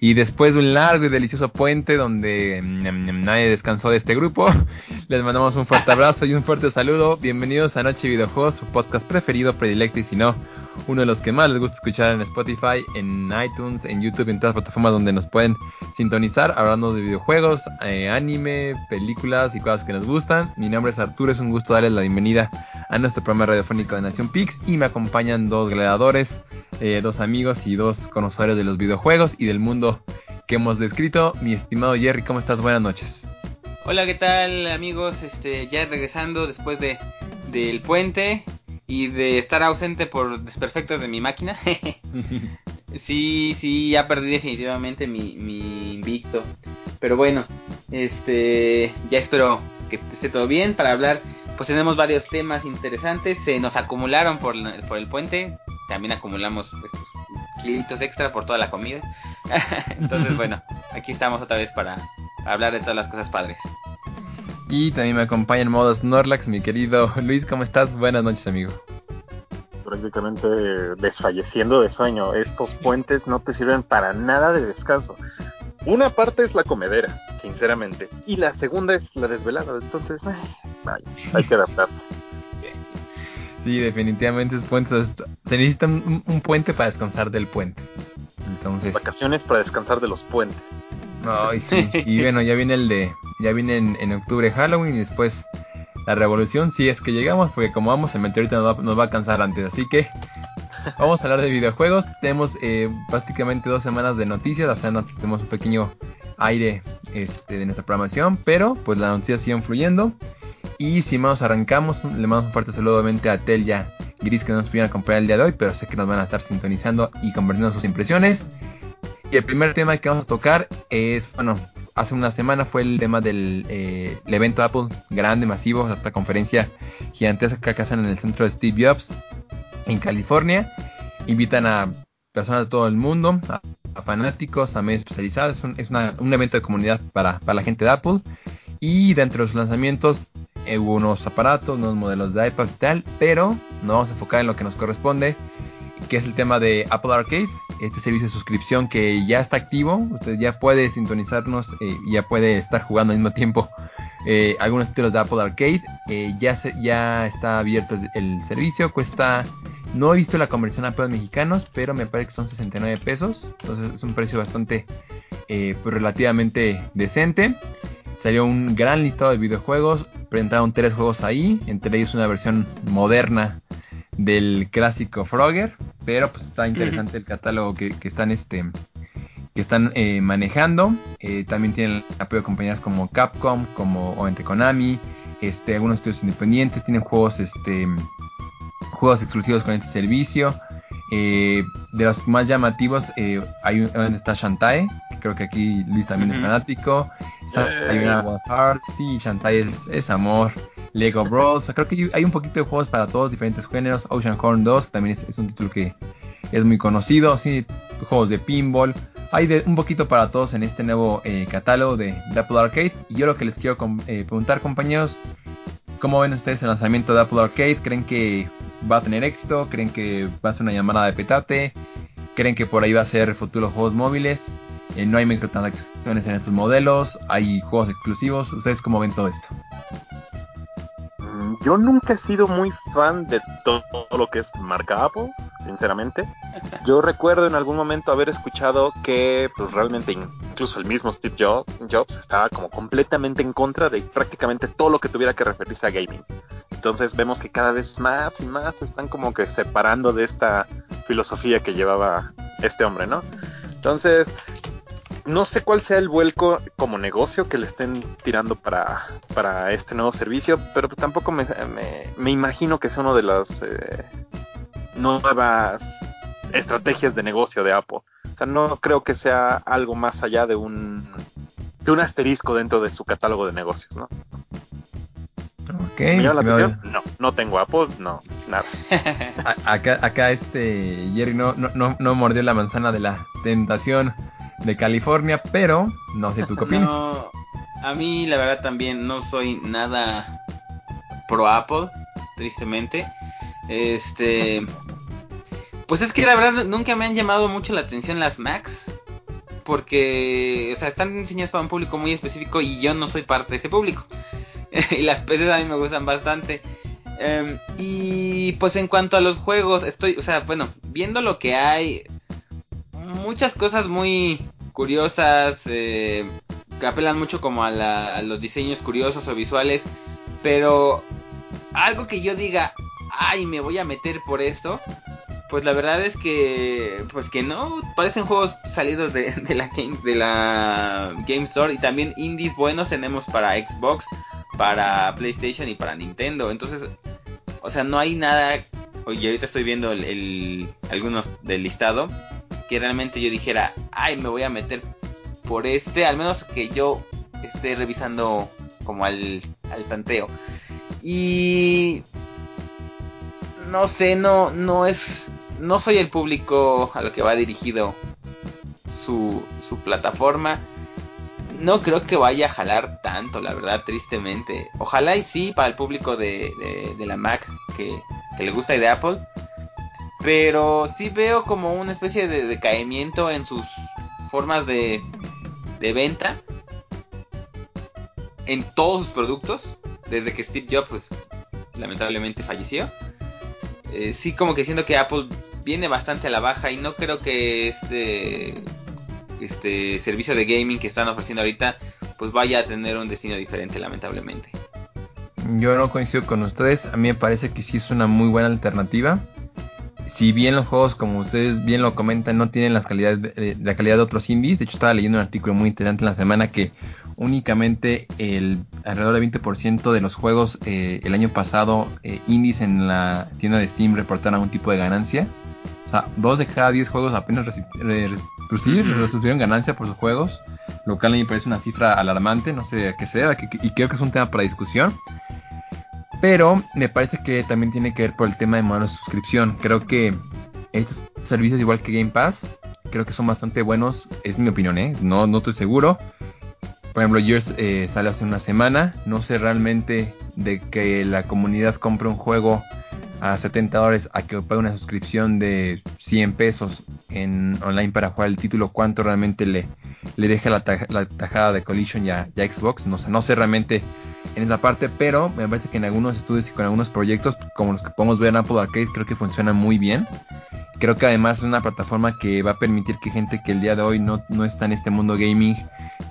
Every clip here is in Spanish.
Y después de un largo y delicioso puente donde mm, nadie descansó de este grupo, les mandamos un fuerte abrazo y un fuerte saludo. Bienvenidos a Noche Videojuegos, su podcast preferido, predilecto y si no, uno de los que más les gusta escuchar en Spotify, en iTunes, en YouTube, en todas las plataformas donde nos pueden sintonizar, hablando de videojuegos, eh, anime, películas y cosas que nos gustan. Mi nombre es Arturo, es un gusto darles la bienvenida a nuestro programa radiofónico de Nación Pix y me acompañan dos gladiadores, eh, dos amigos y dos conocedores de los videojuegos y del mundo que hemos descrito. Mi estimado Jerry, ¿cómo estás? Buenas noches. Hola, ¿qué tal amigos? Este, ya regresando después de del puente y de estar ausente por desperfectos de mi máquina. sí, sí, ya perdí definitivamente mi, mi invicto. Pero bueno, este, ya espero que esté todo bien para hablar. Pues tenemos varios temas interesantes. Se nos acumularon por, por el puente. También acumulamos pues, kilitos extra por toda la comida. Entonces, bueno, aquí estamos otra vez para hablar de todas las cosas padres. Y también me acompaña en modo Snorlax, mi querido Luis, ¿cómo estás? Buenas noches, amigo. Prácticamente desfalleciendo de sueño. Estos puentes no te sirven para nada de descanso. Una parte es la comedera, sinceramente. Y la segunda es la desvelada. Entonces, hay que adaptarse. Sí, definitivamente es puentes. Se necesita un, puente para descansar del puente. Entonces. Vacaciones para descansar de los puentes. Ay, sí. y bueno, ya viene el de ya viene en, octubre Halloween y después la revolución, si es que llegamos, porque como vamos, el meteorito nos va, nos va a cansar antes. Así que vamos a hablar de videojuegos. Tenemos eh, prácticamente dos semanas de noticias, o sea, tenemos un pequeño aire este, de nuestra programación, pero pues las noticias siguen fluyendo. Y si más arrancamos, le mandamos un fuerte saludo obviamente a Telia Gris que no nos pudieron acompañar el día de hoy, pero sé que nos van a estar sintonizando y convirtiendo sus impresiones. Y el primer tema que vamos a tocar es, bueno, hace una semana fue el tema del eh, evento Apple grande, masivo, esta conferencia gigantesca que hacen en el centro de Steve Jobs en California. Invitan a personas de todo el mundo, a, fanáticos, a medios especializados. Es, un, un, evento de comunidad para, para, la gente de Apple. Y dentro de sus lanzamientos eh, hubo unos aparatos, unos modelos de iPad y tal, pero nos vamos a enfocar en lo que nos corresponde, que es el tema de Apple Arcade este servicio de suscripción que ya está activo. Usted ya puede sintonizarnos eh, ya puede estar jugando al mismo tiempo eh, algunos títulos de Apple Arcade. Eh, ya, ya está abierto el servicio. Cuesta, no he visto la conversión a pesos mexicanos, pero me parece que son 69 pesos. Entonces es un precio bastante, pues relativamente decente. Salió un gran listado de videojuegos. Presentaron tres juegos ahí, entre ellos una versión moderna del clásico Frogger, pero pues está interesante el catálogo que, están este que están eh, manejando. Eh, también tienen apoyo de compañías como Capcom, como obviamente Konami, este, algunos estudios independientes, tienen juegos este juegos exclusivos con este servicio. Eh, de los más llamativos hay un, está Shantae, que creo que aquí Luis también es fanático. Hay una Heart, sí, Shantae es, es amor. Lego Bros. creo que hay un poquito de juegos para todos diferentes géneros. Ocean Horn 2 también es, un título que es muy conocido. Sí, juegos de pinball. Hay de, un poquito para todos en este nuevo eh, catálogo de, Apple Arcade. Y yo lo que les quiero eh, preguntar, compañeros, ¿cómo ven ustedes el lanzamiento de Apple Arcade? ¿Creen que va a tener éxito? ¿Creen que va a ser una llamada de petate? ¿Creen que por ahí va a ser futuros juegos móviles? Eh, no hay microtransacciones en estos modelos, hay juegos exclusivos. ¿Ustedes cómo ven todo esto? Yo nunca he sido muy fan de todo lo que es marca Apple, sinceramente. Yo recuerdo en algún momento haber escuchado que pues realmente incluso el mismo Steve Jobs, estaba como completamente en contra de prácticamente todo lo que tuviera que referirse a gaming. Entonces vemos que cada vez más y más se están como que separando de esta filosofía que llevaba este hombre, ¿no? Entonces, no sé cuál sea el vuelco como negocio que le estén tirando para, para este nuevo servicio, pero pues tampoco me, me, imagino que sea una de las eh, nuevas estrategias de negocio de Apple. O sea, no creo que sea algo más allá de un, de un asterisco dentro de su catálogo de negocios, ¿no? Okay, No, no tengo Apple, no, nada. acá, acá este Jerry no, no, no mordió la manzana de la tentación de California, pero no sé tú qué opinas. No, a mí la verdad también no soy nada pro Apple, tristemente. Este, pues es que la verdad nunca me han llamado mucho la atención las Macs. porque, o sea, están diseñadas para un público muy específico y yo no soy parte de ese público. y las PCs a mí me gustan bastante. Em, y pues en cuanto a los juegos, estoy, o sea, bueno, viendo lo que hay, muchas cosas muy curiosas, eh, que apelan mucho como a, a los diseños curiosos o visuales, pero algo que yo diga, ay, me voy a meter por esto, pues la verdad es que, pues que no, parecen juegos salidos de, la Game, de la Game Store y también indies buenos tenemos para Xbox, para PlayStation y para Nintendo. Entonces, o sea, no hay nada, y ahorita estoy viendo el, algunos del listado, que realmente yo dijera, ay, me voy a meter por este, al menos que yo esté revisando como al, al tanteo. Y no sé, no, no es no soy el público a lo que va dirigido su, su plataforma. No creo que vaya a jalar tanto, la verdad, tristemente. Ojalá y sí para el público de, de, la Mac que, le gusta y de Apple. Pero sí veo como una especie de decaimiento en sus formas de, de venta. En todos sus productos. Desde que Steve Jobs pues, lamentablemente falleció. Eh, sí como que siento que Apple viene bastante a la baja y no creo que este este servicio de gaming que están ofreciendo ahorita pues vaya a tener un destino diferente lamentablemente. Yo no coincido con ustedes, a mí me parece que sí es una muy buena alternativa. Si bien los juegos, como ustedes bien lo comentan, no tienen las calidades la calidad de otros indies, de hecho estaba leyendo un artículo muy interesante en la semana que únicamente el alrededor del 20% de los juegos eh, el año pasado eh, indies en la tienda de Steam reportaron algún tipo de ganancia o sea, dos de cada diez juegos apenas recibieron ganancia por sus juegos, lo cual a mí me parece una cifra alarmante, no sé a qué sea, y creo que es un tema para discusión. Pero me parece que también tiene que ver por el tema de modelo de suscripción. Creo que estos servicios, igual que Game Pass, creo que son bastante buenos, es mi opinión, ¿eh? no, no estoy seguro. Por ejemplo, Gears eh, sale hace una semana, no sé realmente de que la comunidad compre un juego a 70 dólares a que pague una suscripción de 100 pesos en online para jugar el título, cuánto realmente le, le deja la, tajada de Collision ya, ya Xbox. No, sé, no sé realmente en esa parte, pero me parece que en algunos estudios y con algunos proyectos, como los que podemos ver en Apple Arcade, creo que funciona muy bien. Creo que además es una plataforma que va a permitir que gente que el día de hoy no, no está en este mundo gaming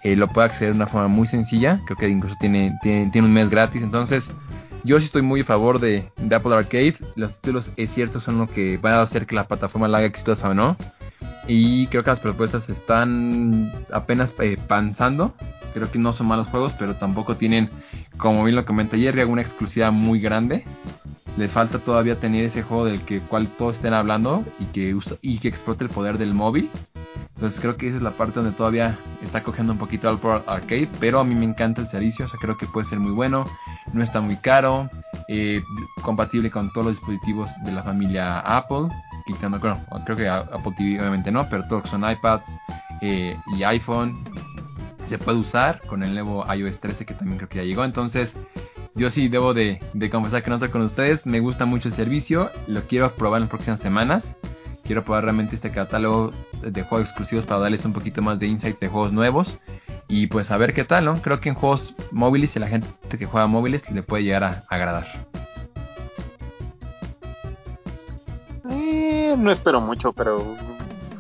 eh, lo pueda acceder de una forma muy sencilla. Creo que incluso tiene, tiene, un mes gratis. Entonces, yo sí estoy muy a favor de, Apple Arcade. Los títulos, es cierto, son lo que va a hacer que la plataforma la haga exitosa o no. Y creo que las propuestas están apenas eh, pensando. Creo que no son malos juegos, pero tampoco tienen, como bien lo comenté ayer, alguna exclusividad muy grande. Les falta todavía tener ese juego del que cual todos estén hablando y que y que explote el poder del móvil. Entonces creo que esa es la parte donde todavía está cogiendo un poquito al Arcade, pero a mí me encanta el servicio, o sea, creo que puede ser muy bueno, no está muy caro, eh, compatible con todos los dispositivos de la familia Apple, quitando, bueno, creo que Apple TV obviamente no, pero todos son iPads eh, y iPhone, se puede usar con el nuevo iOS 13 que también creo que ya llegó, entonces yo sí debo de, confesar que no estoy con ustedes, me gusta mucho el servicio, lo quiero probar en las próximas semanas. Quiero probar realmente este catálogo de juegos exclusivos para darles un poquito más de insight de juegos nuevos. Y pues a ver qué tal, ¿no? Creo que en juegos móviles y la gente que juega móviles le puede llegar a agradar. No espero mucho, pero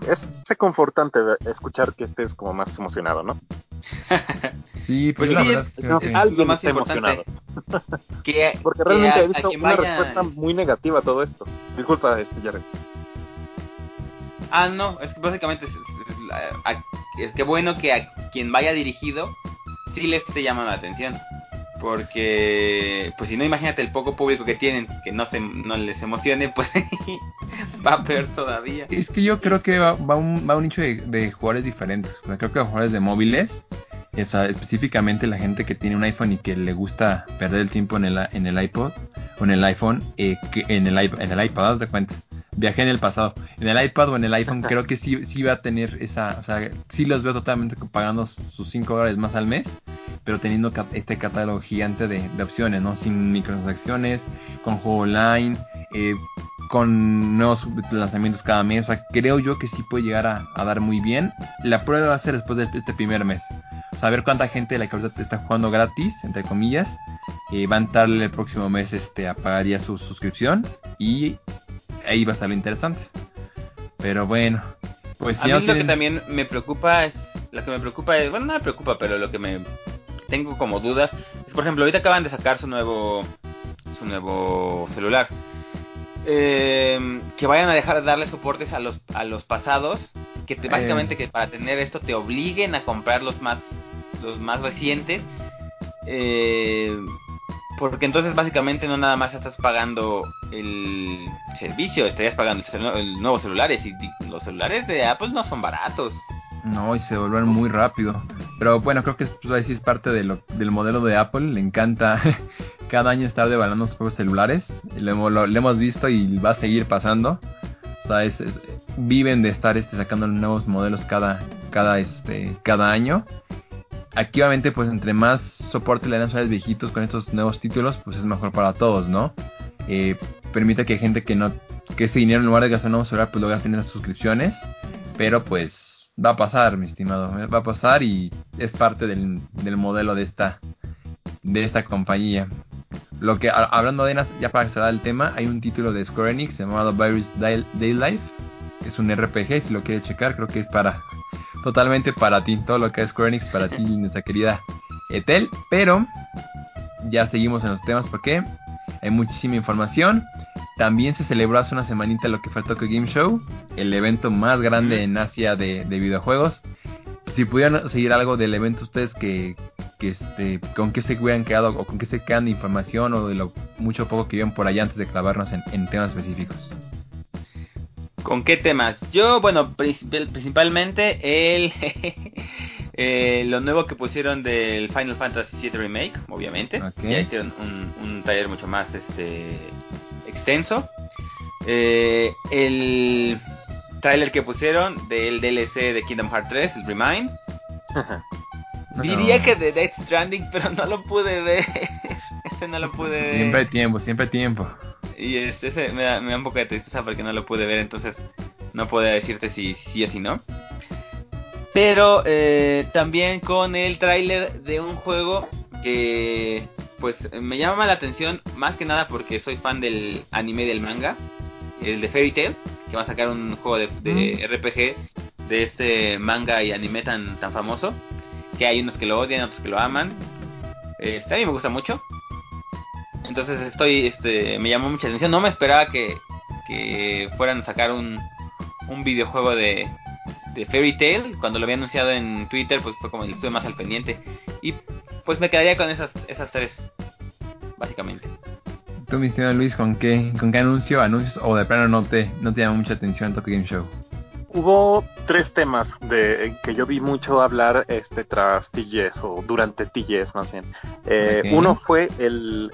es reconfortante escuchar que estés como más emocionado, ¿no? sí, pues, la verdad que... alguien más está emocionado. Porque realmente he visto una respuesta muy negativa a todo esto. Disculpa, este, Jared. Ah, no, es que básicamente es, es, que bueno que a quien vaya dirigido sí les esté llamando la atención. Porque, pues si no, imagínate el poco público que tienen, que no se, no les emocione, pues va a peor todavía. Es que yo creo que va, va, un, va un nicho de, jugadores diferentes. creo que jugadores de móviles, específicamente la gente que tiene un iPhone y que le gusta perder el tiempo en el, en el iPod o en el iPhone, eh, que en, el, en el iPad, haz de cuenta viajé en el pasado. En el iPad o en el iPhone creo que sí, sí va a tener esa, o sea, sí los veo totalmente pagando sus 5 dólares más al mes, pero teniendo este catálogo gigante de, opciones, ¿no? Sin microtransacciones, con juego online, eh, con nuevos lanzamientos cada mes. O sea, creo yo que sí puede llegar a, dar muy bien. La prueba va a ser después de este primer mes. Saber cuánta gente de la que ahorita está jugando gratis, entre comillas, eh, va a entrarle el próximo mes este, a pagar ya su suscripción. Y ahí va a estar lo interesante. Pero bueno, pues a mí lo que también me preocupa es. Lo que me preocupa es. Bueno, no me preocupa, pero lo que me tengo como dudas es, por ejemplo, ahorita acaban de sacar su nuevo. Su nuevo celular eh, que vayan a dejar de darle soportes a los a los pasados que te, básicamente eh. que para tener esto te obliguen a comprar los más los más recientes eh, porque entonces básicamente no nada más estás pagando el servicio estarías pagando el, nuevo celulares y los celulares de Apple no son baratos no y se vuelven muy rápido pero bueno creo que es, pues, es parte de lo, del modelo de Apple le encanta cada año estar devaluando sus juegos celulares. Lo, lo, hemos visto y va a seguir pasando. O sea, viven de estar este, sacando nuevos modelos cada, cada, este, cada año. Aquí obviamente pues entre más soporte le dan a viejitos con estos nuevos títulos, pues es mejor para todos, ¿no? Eh, permite que gente que no, que ese dinero en lugar de gastar en un celular, pues lo gasten en las suscripciones. Pero pues va a pasar, mi estimado, va a pasar y es parte del, del modelo de esta, de esta compañía. Lo que, hablando de ya para cerrar el tema, hay un título de Square Enix llamado Virus Daylife. Es un RPG, si lo quieres checar, creo que es para totalmente para ti, todo lo que es Square Enix para ti, nuestra querida Etel. Pero ya seguimos en los temas porque hay muchísima información. También se celebró hace una semanita lo que fue Tokyo Game Show, el evento más grande en Asia de, de videojuegos. Si pudieran seguir algo del evento ustedes que, que este, con qué se hubieran quedado o con qué se quedan de información o de lo mucho o poco que vieron por allá antes de clavarnos en, temas específicos. ¿Con qué temas? Yo, bueno, principalmente el eh, lo nuevo que pusieron del Final Fantasy VII Remake, obviamente. Ya hicieron un, taller mucho más este extenso. Eh, el trailer que pusieron del DLC de Kingdom Hearts 3, el Remind. Diría que de Death Stranding, pero no lo pude ver. ese no lo pude ver. Siempre hay tiempo, siempre hay tiempo. Y este ese me da, me da un poco de tristeza porque no lo pude ver, entonces no puedo decirte si sí o si no. Pero eh, también con el tráiler de un juego que pues me llama la atención más que nada porque soy fan del anime y del manga, el de Fairy Tail, que va a sacar un juego de, de RPG de este manga y anime tan, tan famoso que hay unos que lo odian, otros que lo aman. Este, a mí me gusta mucho. Entonces estoy, este, me llamó mucha atención. No me esperaba que, que fueran a sacar un, un videojuego de, de Fairy Tail. Cuando lo había anunciado en Twitter, pues fue como estuve más al pendiente. Y pues me quedaría con esas, esas tres, básicamente. Tú, mi estimado Luis, ¿con qué, con qué anuncio, anuncios o de plano no te, no te llama mucha atención Tokyo Game Show? Hubo tres temas de que yo vi mucho hablar este tras TGS o durante TGS más bien. Eh, Uno fue el,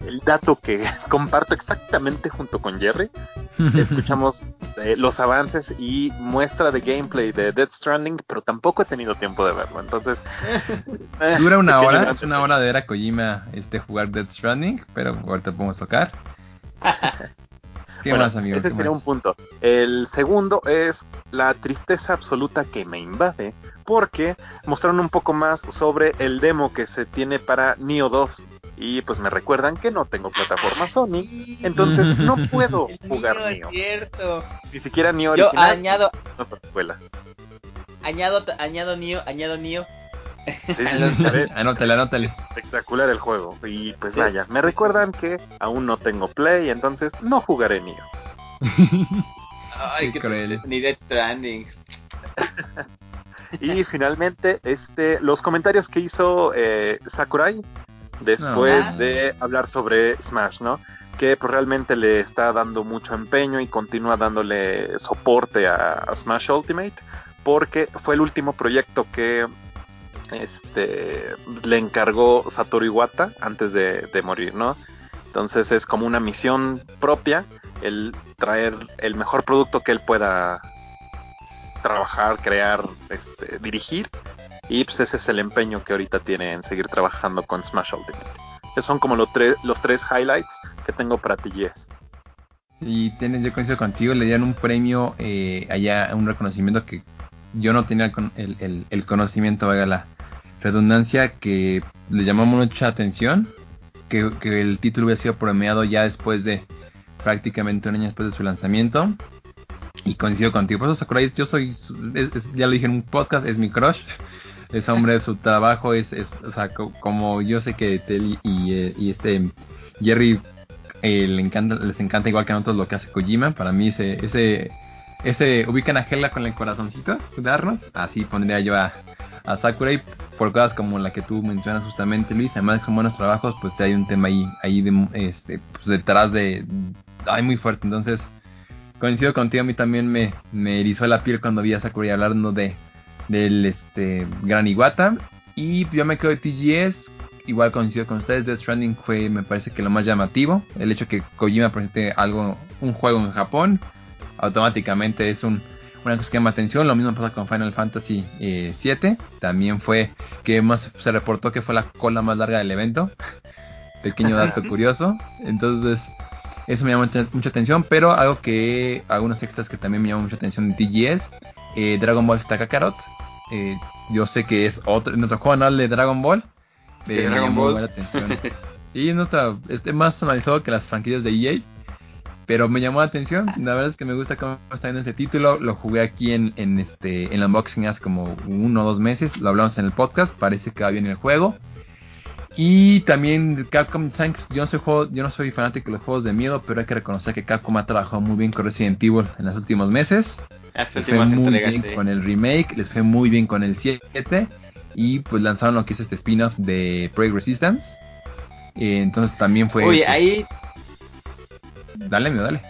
el, dato que comparto exactamente junto con Jerry. Escuchamos eh, los avances y muestra de gameplay de Dead Stranding, pero tampoco he tenido tiempo de verlo. Entonces eh, dura una hora, es una hora de ver a Kojima este jugar Dead Stranding, pero ahorita podemos tocar. ¿Qué más, amigo? Ese sería un punto. El segundo es la tristeza absoluta que me invade, porque mostraron un poco más sobre el demo que se tiene para Neo 2. Y pues me recuerdan que no tengo plataforma Sony, entonces no puedo jugar Neo. cierto. Ni siquiera Neo Yo añado. Añado, añado Neo, añado Neo Sí, anótale, anótale. Espectacular el juego. Y pues vaya, me recuerdan que aún no tengo Play, entonces no jugaré Nio. Ay, qué, Ni Death Stranding. y finalmente, este, los comentarios que hizo eh, Sakurai después ah. de hablar sobre Smash, ¿no? Que pues, realmente le está dando mucho empeño y continúa dándole soporte a Smash Ultimate porque fue el último proyecto que este le encargó Satoru Iwata antes de, morir, ¿no? Entonces es como una misión propia el traer el mejor producto que él pueda trabajar, crear, este, dirigir. Y pues ese es el empeño que ahorita tiene en seguir trabajando con Smash Ultimate. Esos son como los, tres highlights que tengo para TGS. Y tienes, yo coincido contigo, le dieron un premio eh, allá, un reconocimiento que yo no tenía el, el, el conocimiento, vaya la redundancia, que le llamó mucha atención, que, el título hubiera sido premiado ya después de prácticamente un año después de su lanzamiento. Y coincido contigo. Por eso Sakurai, yo soy, ya lo dije en un podcast, es mi crush. Es hombre de su trabajo, es, es o sea, como yo sé que Telly y, eh, y este Jerry eh, le encanta, les encanta igual que a nosotros lo que hace Kojima. Para mí ese, ese, ese ubican a Hela con el corazoncito de Arnold. Así pondría yo a, a Sakurai por cosas como la que tú mencionas justamente Luis. Además con buenos trabajos, pues te hay un tema ahí, ahí de, este, pues detrás de, ay muy fuerte. Entonces coincido contigo, a mí también me, me erizó la piel cuando vi a Sakurai hablando de del este Gran Iguata. Y yo me quedo de TGS, igual coincido con ustedes, Death Stranding fue me parece que lo más llamativo. El hecho que Kojima presente algo, un juego en Japón, automáticamente es un, una cosa que llama atención. Lo mismo pasa con Final Fantasy eh, 7. También fue que más se reportó que fue la cola más larga del evento. Pequeño dato curioso. Entonces, eso me llama mucha, mucha, atención, pero algo que, algunos extras que también me llaman mucha atención de TGS, eh, Dragon Ball Z Kakarot. Eh, yo sé que es otro, en otro juego de Dragon Ball. Dragon Ball. Buena atención. y está, este más analizado que las franquicias de EA. Pero me llamó la atención, la verdad es que me gusta cómo está en este título, lo jugué aquí en, en este en el unboxing hace como uno o dos meses, lo hablamos en el podcast, parece que va bien el juego. Y también Capcom Thanks, yo no soy juego, yo no soy fanático de los juegos de miedo, pero hay que reconocer que Capcom ha trabajado muy bien con Resident Evil en los últimos meses. Les fue muy bien con el remake, les fue muy bien con el 7 y pues lanzaron lo que es este spin-off de Project Resistance. Eh, entonces también fue Uy, ahí Dale, mío, dale.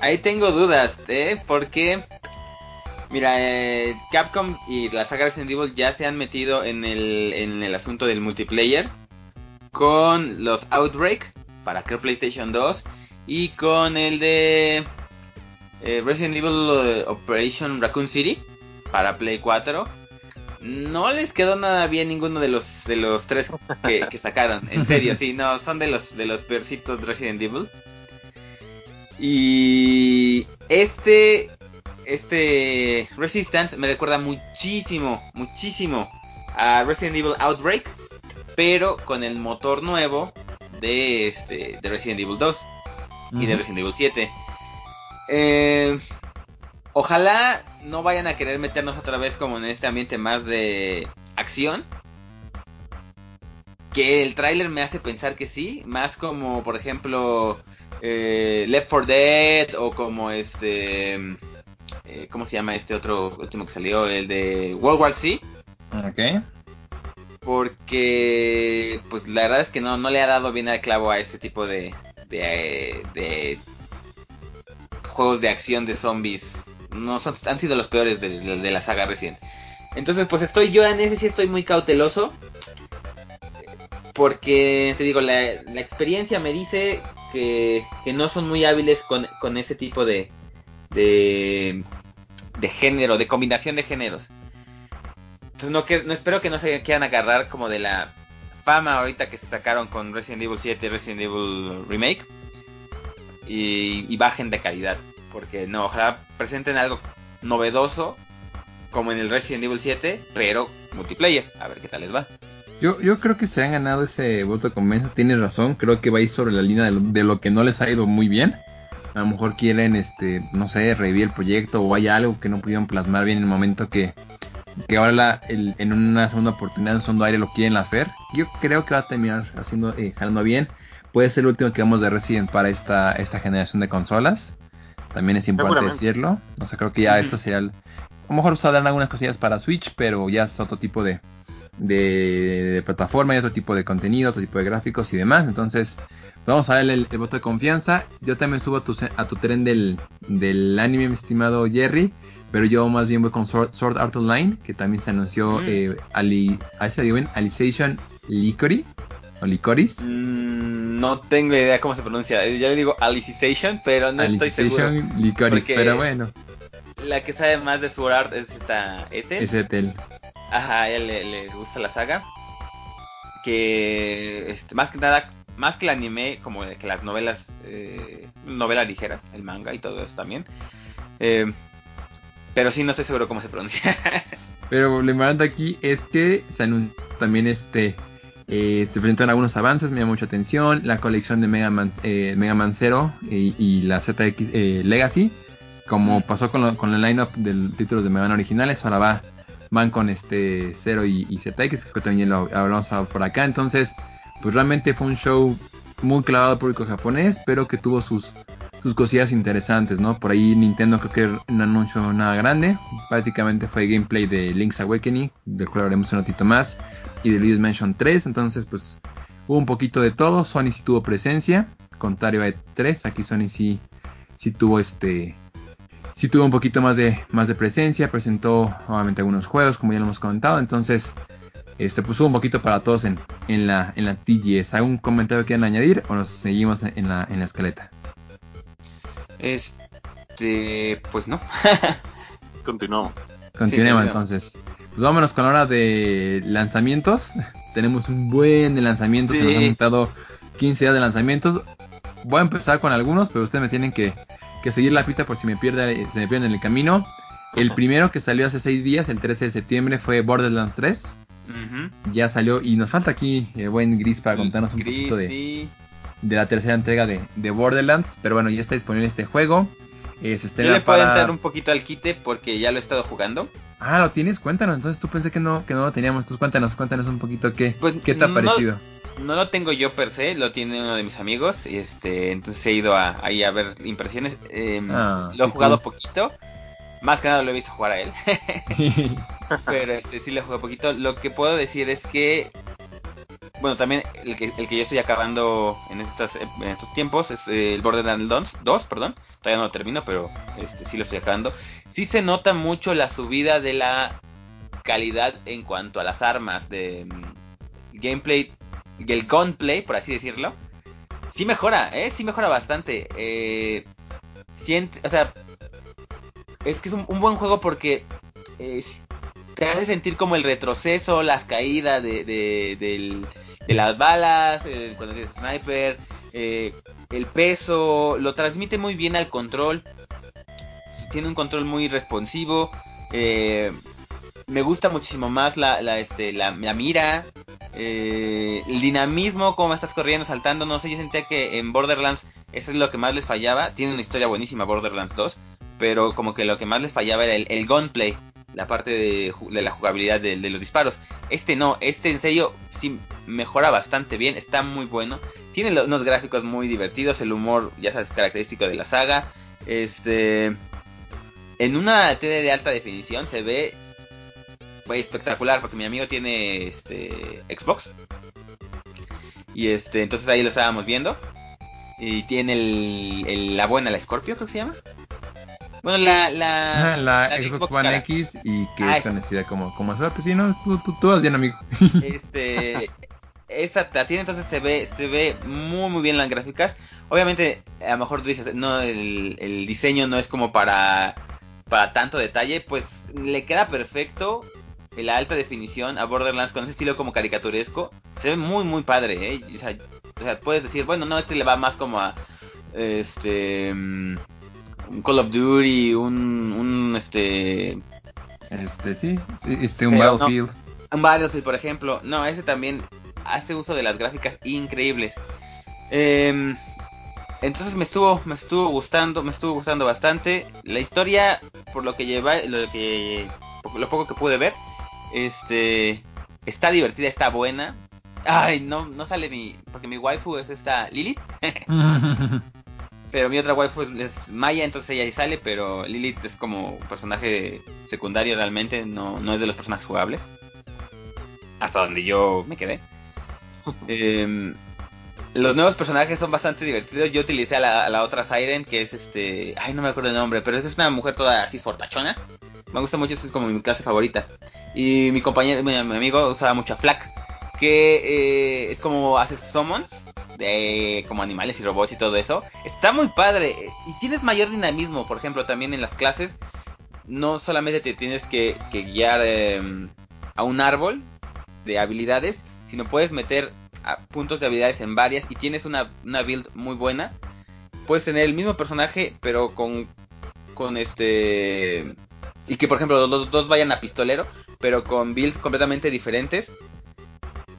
Ahí tengo dudas, ¿eh? Porque Mira, eh, Capcom y la saga Resident Evil ya se han metido en el, en el asunto del multiplayer con los Outbreak para que PlayStation 2 y con el de eh, Resident Evil Operation Raccoon City para Play 4. No les quedó nada bien ninguno de los de los tres que, que sacaron. En serio, sí, no, son de los de los peorcitos Resident Evil. Y este este Resistance me recuerda muchísimo, muchísimo a Resident Evil Outbreak, pero con el motor nuevo de este de Resident Evil 2 y de Resident Evil 7. Eh, ojalá no vayan a querer meternos otra vez como en este ambiente más de acción. Que el tráiler me hace pensar que sí, más como por ejemplo eh, Left 4 Dead o como este eh, ¿cómo se llama este otro último que salió? El de World War Z. Ok. Porque, pues la verdad es que no, no le ha dado bien al clavo a ese tipo de, de, de juegos de acción de zombies. No son, han sido los peores de, de, la saga recién. Entonces, pues estoy yo en ese sí estoy muy cauteloso. Porque, te digo, la, la experiencia me dice que, no son muy hábiles con, con ese tipo de, de, de género, de combinación de géneros. Entonces no, que, no espero que no se quieran agarrar como de la fama ahorita que se sacaron con Resident Evil 7 y Resident Evil Remake y, y, bajen de calidad. Porque no, ojalá presenten algo novedoso como en el Resident Evil 7, pero multiplayer. A ver qué tal les va. Yo, yo creo que se han ganado ese voto de confianza, tienes razón, creo que va a ir sobre la línea de lo, de lo que no les ha ido muy bien a lo mejor quieren, este, no sé, revivir el proyecto o hay algo que no pudieron plasmar bien en el momento que, que ahora la, el, en una segunda oportunidad, en segundo aire lo quieren hacer. Yo creo que va a terminar haciendo, eh, jalando bien. Puede ser el último que vamos de Resident para esta, esta generación de consolas. También es importante decirlo. No sé, creo que ya esto sería... El, a lo mejor usarán algunas cosillas para Switch, pero ya es otro tipo de, de, de plataforma y otro tipo de contenido, otro tipo de gráficos y demás. Entonces, Vamos a darle el, voto de confianza. Yo también subo a tu, a tu tren del, del anime, mi estimado Jerry. Pero yo más bien voy con Sword, Art Online, que también se anunció mm. eh, Ali. Alicization Licori. ¿O Licoris? Mm, no tengo idea cómo se pronuncia. Yo le digo Alicization, pero no estoy seguro. Licoris, pero bueno. La que sabe más de Sword Art es esta Ethel. Es Ethel. Ajá, a ella le, le gusta la saga. Que este, más que nada más que el anime, como que las novelas eh, novelas ligeras, el manga y todo eso también. Eh, pero sí, no estoy seguro cómo se pronuncia. pero lo importante aquí es que se también este... Eh, se presentaron algunos avances, me llamó mucha atención. La colección de Mega Man, eh, Mega Man Zero y, y la ZX eh, Legacy. Como pasó con, lo, con el lineup del título de Mega Man originales, ahora va van con este Zero y, y ZX, que también lo hablamos por acá. Entonces, pues realmente fue un show muy clavado al público japonés, pero que tuvo sus, sus cosillas interesantes, ¿no? Por ahí Nintendo creo que no anunció nada grande, prácticamente fue gameplay de Link's Awakening, del cual hablaremos un ratito más, y de Luigi's Mansion 3, entonces pues hubo un poquito de todo, Sony sí tuvo presencia, contrario a E3, aquí Sony sí, sí tuvo este... Sí tuvo un poquito más de, más de presencia, presentó obviamente algunos juegos, como ya lo hemos comentado, entonces este pues hubo un poquito para todos en, en la en la TGS. ¿Algún comentario que quieran añadir o nos seguimos en la, en la escaleta? Este, pues no. Continuamos. Continuemos sí, entonces. Pues vámonos con la hora de lanzamientos. Tenemos un buen de lanzamientos, sí. se nos han montado 15 días de lanzamientos. Voy a empezar con algunos, pero ustedes me tienen que, que seguir la pista por si me pierde, se me pierden en el camino. El primero que salió hace 6 días, el 13 de septiembre, fue Borderlands 3. Uh -huh. Ya salió y nos falta aquí el buen Gris para contarnos un poquito de, sí. de la tercera entrega de, de, Borderlands. Pero bueno, ya está disponible este juego. Eh, se Yo le puedo para... entrar un poquito al quite porque ya lo he estado jugando. Ah, ¿lo tienes? Cuéntanos. Entonces tú pensé que no que no lo teníamos. Entonces cuéntanos, cuéntanos un poquito qué, pues, qué te ha no, parecido. No lo tengo yo per se, lo tiene uno de mis amigos. este Entonces he ido a, ahí a ver impresiones. Eh, ah, lo he jugado cool. poquito. Más que nada lo he visto jugar a él. Pero este sí le jugué poquito. Lo que puedo decir es que. Bueno, también el que, el que yo estoy acabando en, estas, en estos tiempos es el Borderlands 2, 2, perdón. Todavía no lo termino, pero este sí lo estoy acabando. Sí se nota mucho la subida de la calidad en cuanto a las armas, de um, gameplay, del gunplay, por así decirlo. Sí mejora, ¿eh? Sí mejora bastante. Eh, siente, o sea, es que es un, buen juego porque eh, te hace sentir como el retroceso, las caídas de, de, de, de las balas, eh, cuando eres sniper, eh, el peso, lo transmite muy bien al control. Tiene un control muy responsivo. Eh, me gusta muchísimo más la, la, este, la, la mira. el dinamismo, cómo estás corriendo, saltando. No sé, yo sentía que en Borderlands eso es lo que más les fallaba. Tiene una historia buenísima Borderlands 2 pero como que lo que más les fallaba era el, el gunplay, la parte de, de la jugabilidad de, de, los disparos. Este no, este en serio mejora bastante bien, está muy bueno. Tiene unos gráficos muy divertidos, el humor ya sabes característico de la saga. Este en una tele de alta definición se ve espectacular porque mi amigo tiene este Xbox y este entonces ahí lo estábamos viendo y tiene el la buena la Scorpio creo que se llama bueno, la, la, la, la Xbox, Xbox One cara. X y que ah, es conocida como, como hacer, pues sí, no, tú, tú, tú vas bien, amigo. Este, esta la tiene, entonces se ve, se ve muy, muy bien las gráficas. Obviamente, a lo mejor tú dices, no, el, el diseño no es como para, para tanto detalle, pues le queda perfecto la alta definición a Borderlands con ese estilo como caricaturesco. Se ve muy, muy padre, ¿eh? O sea, o sea puedes decir, bueno, no, este le va más como a, este un Call of Duty, un, un este... Este, sí, este, un Pero Battlefield. No, un Battlefield, por ejemplo. No, ese también hace uso de las gráficas increíbles. Eh, entonces me estuvo, me estuvo gustando, me estuvo gustando bastante. La historia, por lo que lleva, lo que, lo poco que pude ver, este, está divertida, está buena. Ay, no, no sale mi, porque mi waifu es esta Lilith. Pero mi otra waifu es, es, Maya, entonces ella ahí sale, pero Lilith es como personaje secundario realmente, no, no es de los personajes jugables. Hasta donde yo me quedé. eh, los nuevos personajes son bastante divertidos. Yo utilicé a la, a la, otra Siren, que es este... Ay, no me acuerdo el nombre, pero es una mujer toda así fortachona. Me gusta mucho, es como mi clase favorita. Y mi compañero, mi, mi amigo usaba mucho a Flack, que eh, es como hace summons de como animales y robots y todo eso. Está muy padre y tienes mayor dinamismo, por ejemplo, también en las clases. No solamente te tienes que, guiar eh, a un árbol de habilidades, sino puedes meter puntos de habilidades en varias y tienes una, una build muy buena. puedes tener el mismo personaje, pero con, con este... Y que por ejemplo los dos vayan a pistolero, pero con builds completamente diferentes.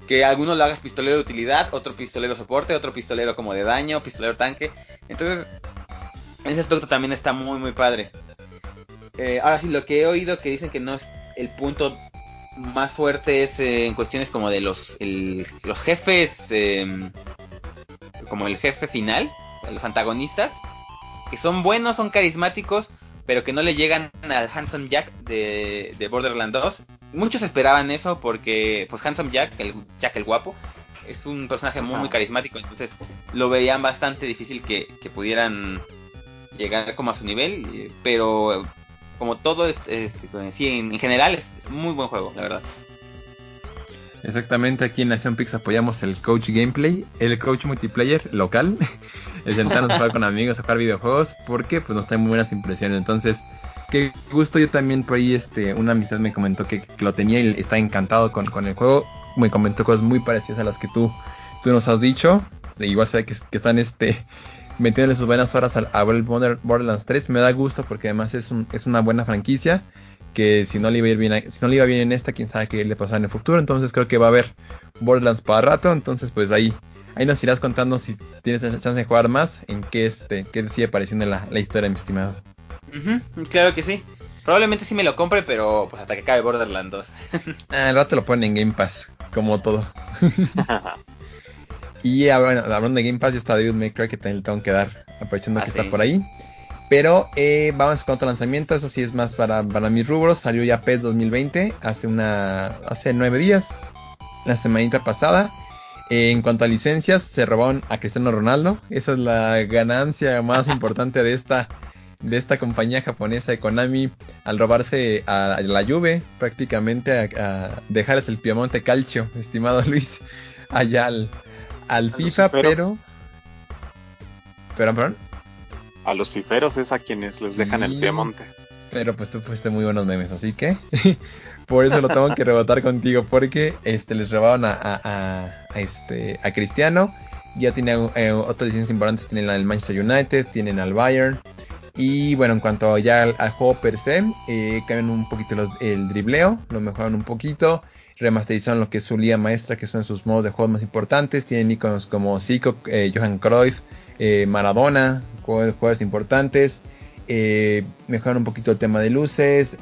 Que alguno lo hagas pistolero de utilidad, otro pistolero soporte, otro pistolero como de daño, pistolero tanque. Entonces, ese aspecto también está muy, muy padre. Eh, ahora sí, lo que he oído que dicen que no es el punto más fuerte es eh, en cuestiones como de los, los jefes, em, como el jefe final, los antagonistas, que son buenos, son carismáticos, pero que no le llegan al Handsome Jack de, de Borderlands 2. Muchos esperaban eso porque, pues, Handsome Jack, el Jack el guapo, es un personaje muy, muy carismático, entonces lo veían bastante difícil que, que pudieran llegar como a su nivel, pero como todo es, sí, en, general es muy buen juego, la verdad. Exactamente, aquí en Nación Pix apoyamos el coach gameplay, el coach multiplayer local, el sentarnos a jugar con amigos, a jugar videojuegos, porque pues nos trae muy buenas impresiones. Entonces, qué gusto, yo también por ahí, este, una amistad me comentó que, lo tenía y está encantado con, con, el juego, me comentó cosas muy parecidas a las que tú, tú nos has dicho, igual sé que, que están este metiéndole sus buenas horas a, Borderlands 3. Me da gusto porque además es, un, es una buena franquicia que si no le iba a ir bien, si no le iba bien en esta, quién sabe qué le pasará en el futuro. Entonces creo que va a haber Borderlands para rato. Entonces pues ahí ahí nos irás contando si tienes esa chance de jugar más, en qué este qué sigue pareciendo la, la historia, mi estimado. claro que sí. Probablemente sí me lo compre, pero pues hasta que acabe Borderlands 2. ah, el rato lo ponen en Game Pass, como todo. Y ah, bueno, hablando de Game Pass, ya está David May que también le tengo que dar, aprovechando que ah, está por ahí. Pero eh, vamos con otro lanzamiento, eso sí es más para, para mis rubros. Salió ya PES 2020 hace una hace nueve días, la semanita pasada. en cuanto a licencias, se robaron a Cristiano Ronaldo. Esa es la ganancia más importante de esta de esta compañía japonesa de Konami al robarse a, la Juve, prácticamente a, a dejarles el Piemonte Calcio, estimado Luis, allá al, al FIFA, pero... Pero, perdón. A los fiferos es a quienes les dejan el Piemonte. Pero pues tú fuiste muy buenos memes, así que por eso lo tengo que rebotar contigo, porque este les robaron a, a, este a Cristiano, ya tiene eh, otras licencias importantes, tienen al Manchester United, tienen al Bayern, y bueno, en cuanto ya al, juego per se, eh, cambian un poquito el dribleo, lo mejoran un poquito, remasterizaron lo que es su liga maestra, que son sus modos de juego más importantes. Tienen iconos como Zico, eh, Johan Cruyff, eh, Maradona, jugadores importantes. Eh, mejoraron un poquito el tema de luces.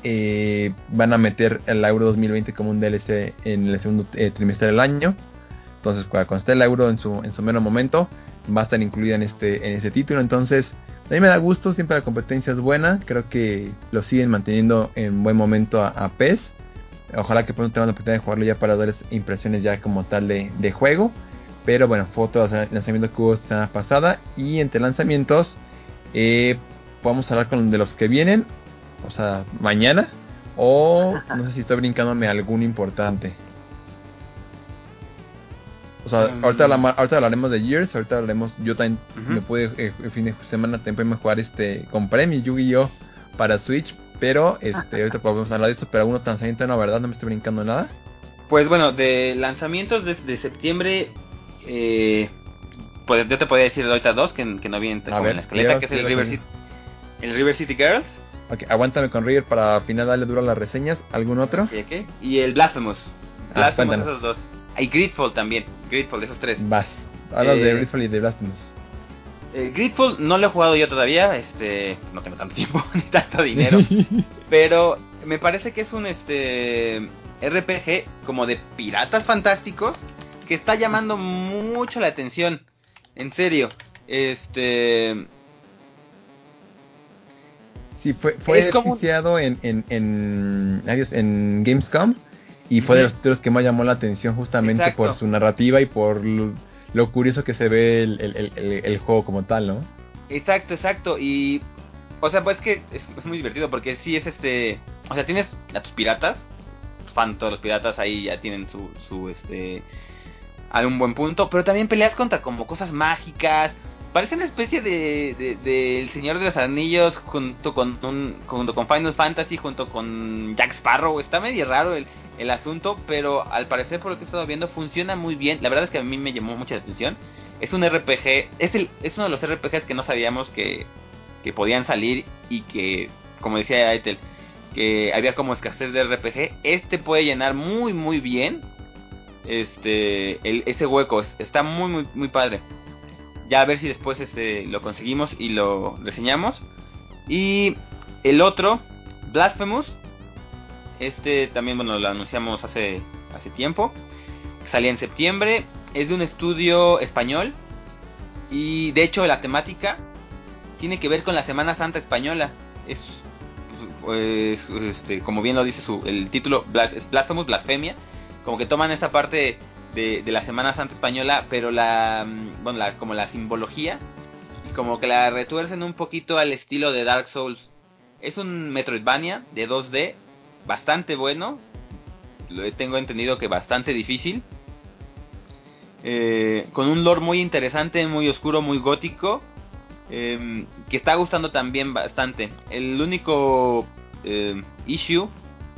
van a meter el Euro 2020 como un DLC en el segundo trimestre del año. Entonces, cuando esté el Euro en su, en su menos momento, va a estar incluida en este, en este título. Entonces, a mí me da gusto, siempre la competencia es buena. Creo que lo siguen manteniendo en buen momento a, a PES. Ojalá que pronto tengan la oportunidad de jugarlo ya para darles impresiones ya como tal de, juego. Pero bueno, fotos de lanzamiento que hubo semana pasada. Y entre lanzamientos, eh, vamos a hablar con de los que vienen. O sea, mañana. O no sé si estoy brincándome algún importante. O sea, mm. ahorita, hablaremos de Years, ahorita hablaremos, yo también me pude, eh, el fin de semana también jugar este, compré mi Yu-Gi-Oh para Switch, pero este, ahorita podemos hablar de eso, pero alguno lanzamiento no, ¿verdad? No me estoy brincando nada. Pues bueno, de lanzamientos de, septiembre, eh, pues yo te podría decir ahorita dos que, que no vienen en la escaleta, que es el River, City, el River City Girls. Ok, aguántame con River para al final darle duro a las reseñas. ¿Algún otro? Okay, Y el Blasphemous. Ah, Blasphemous, esos dos. Y Gridfall también. Gridfall, esos tres. Vas. Hablas de eh, Gridfall y de Blasphemous. Eh, Gridfall no lo he jugado yo todavía, este, no tengo tanto tiempo ni tanto dinero, pero me parece que es un este RPG como de piratas fantásticos que está llamando mucho la atención. En serio, este Sí, fue, fue en, en, en, en Gamescom y fue de los títulos que más llamó la atención justamente por su narrativa y por lo curioso que se ve el, juego como tal, ¿no? Exacto, exacto. Y, o sea, pues que es, muy divertido porque sí es este. O sea, tienes a tus piratas, fan todos los piratas ahí ya tienen su, su este. A un buen punto, pero también peleas contra como cosas mágicas. Parece una especie de, de, El Señor de los Anillos junto con un, junto con Final Fantasy, junto con Jack Sparrow. Está medio raro el, el asunto, pero al parecer por lo que he estado viendo funciona muy bien. La verdad es que a mí me llamó mucha atención. Es un RPG, es, el, es uno de los RPGs que no sabíamos que, que podían salir y que, como decía Aitel, que había como escasez de RPG. Este puede llenar muy, muy bien este el, ese hueco. Está muy, muy, muy padre. Ya a ver si después este, lo conseguimos y lo reseñamos. Y el otro, Blasphemous. Este también, bueno, lo anunciamos hace, hace tiempo. Salía en septiembre. Es de un estudio español. Y de hecho la temática tiene que ver con la Semana Santa española. Es, pues, este, como bien lo dice su, el título, Blasphemous, blasfemia. Como que toman esa parte de, la Semana Santa española, pero la, mm, bueno, la, como la simbología, como que la retuercen un poquito al estilo de Dark Souls. Es un Metroidvania de 2D, bastante bueno, lo tengo entendido que bastante difícil. Eh, con un lore muy interesante, muy oscuro, muy gótico. Eh, que está gustando también bastante. El único eh, issue,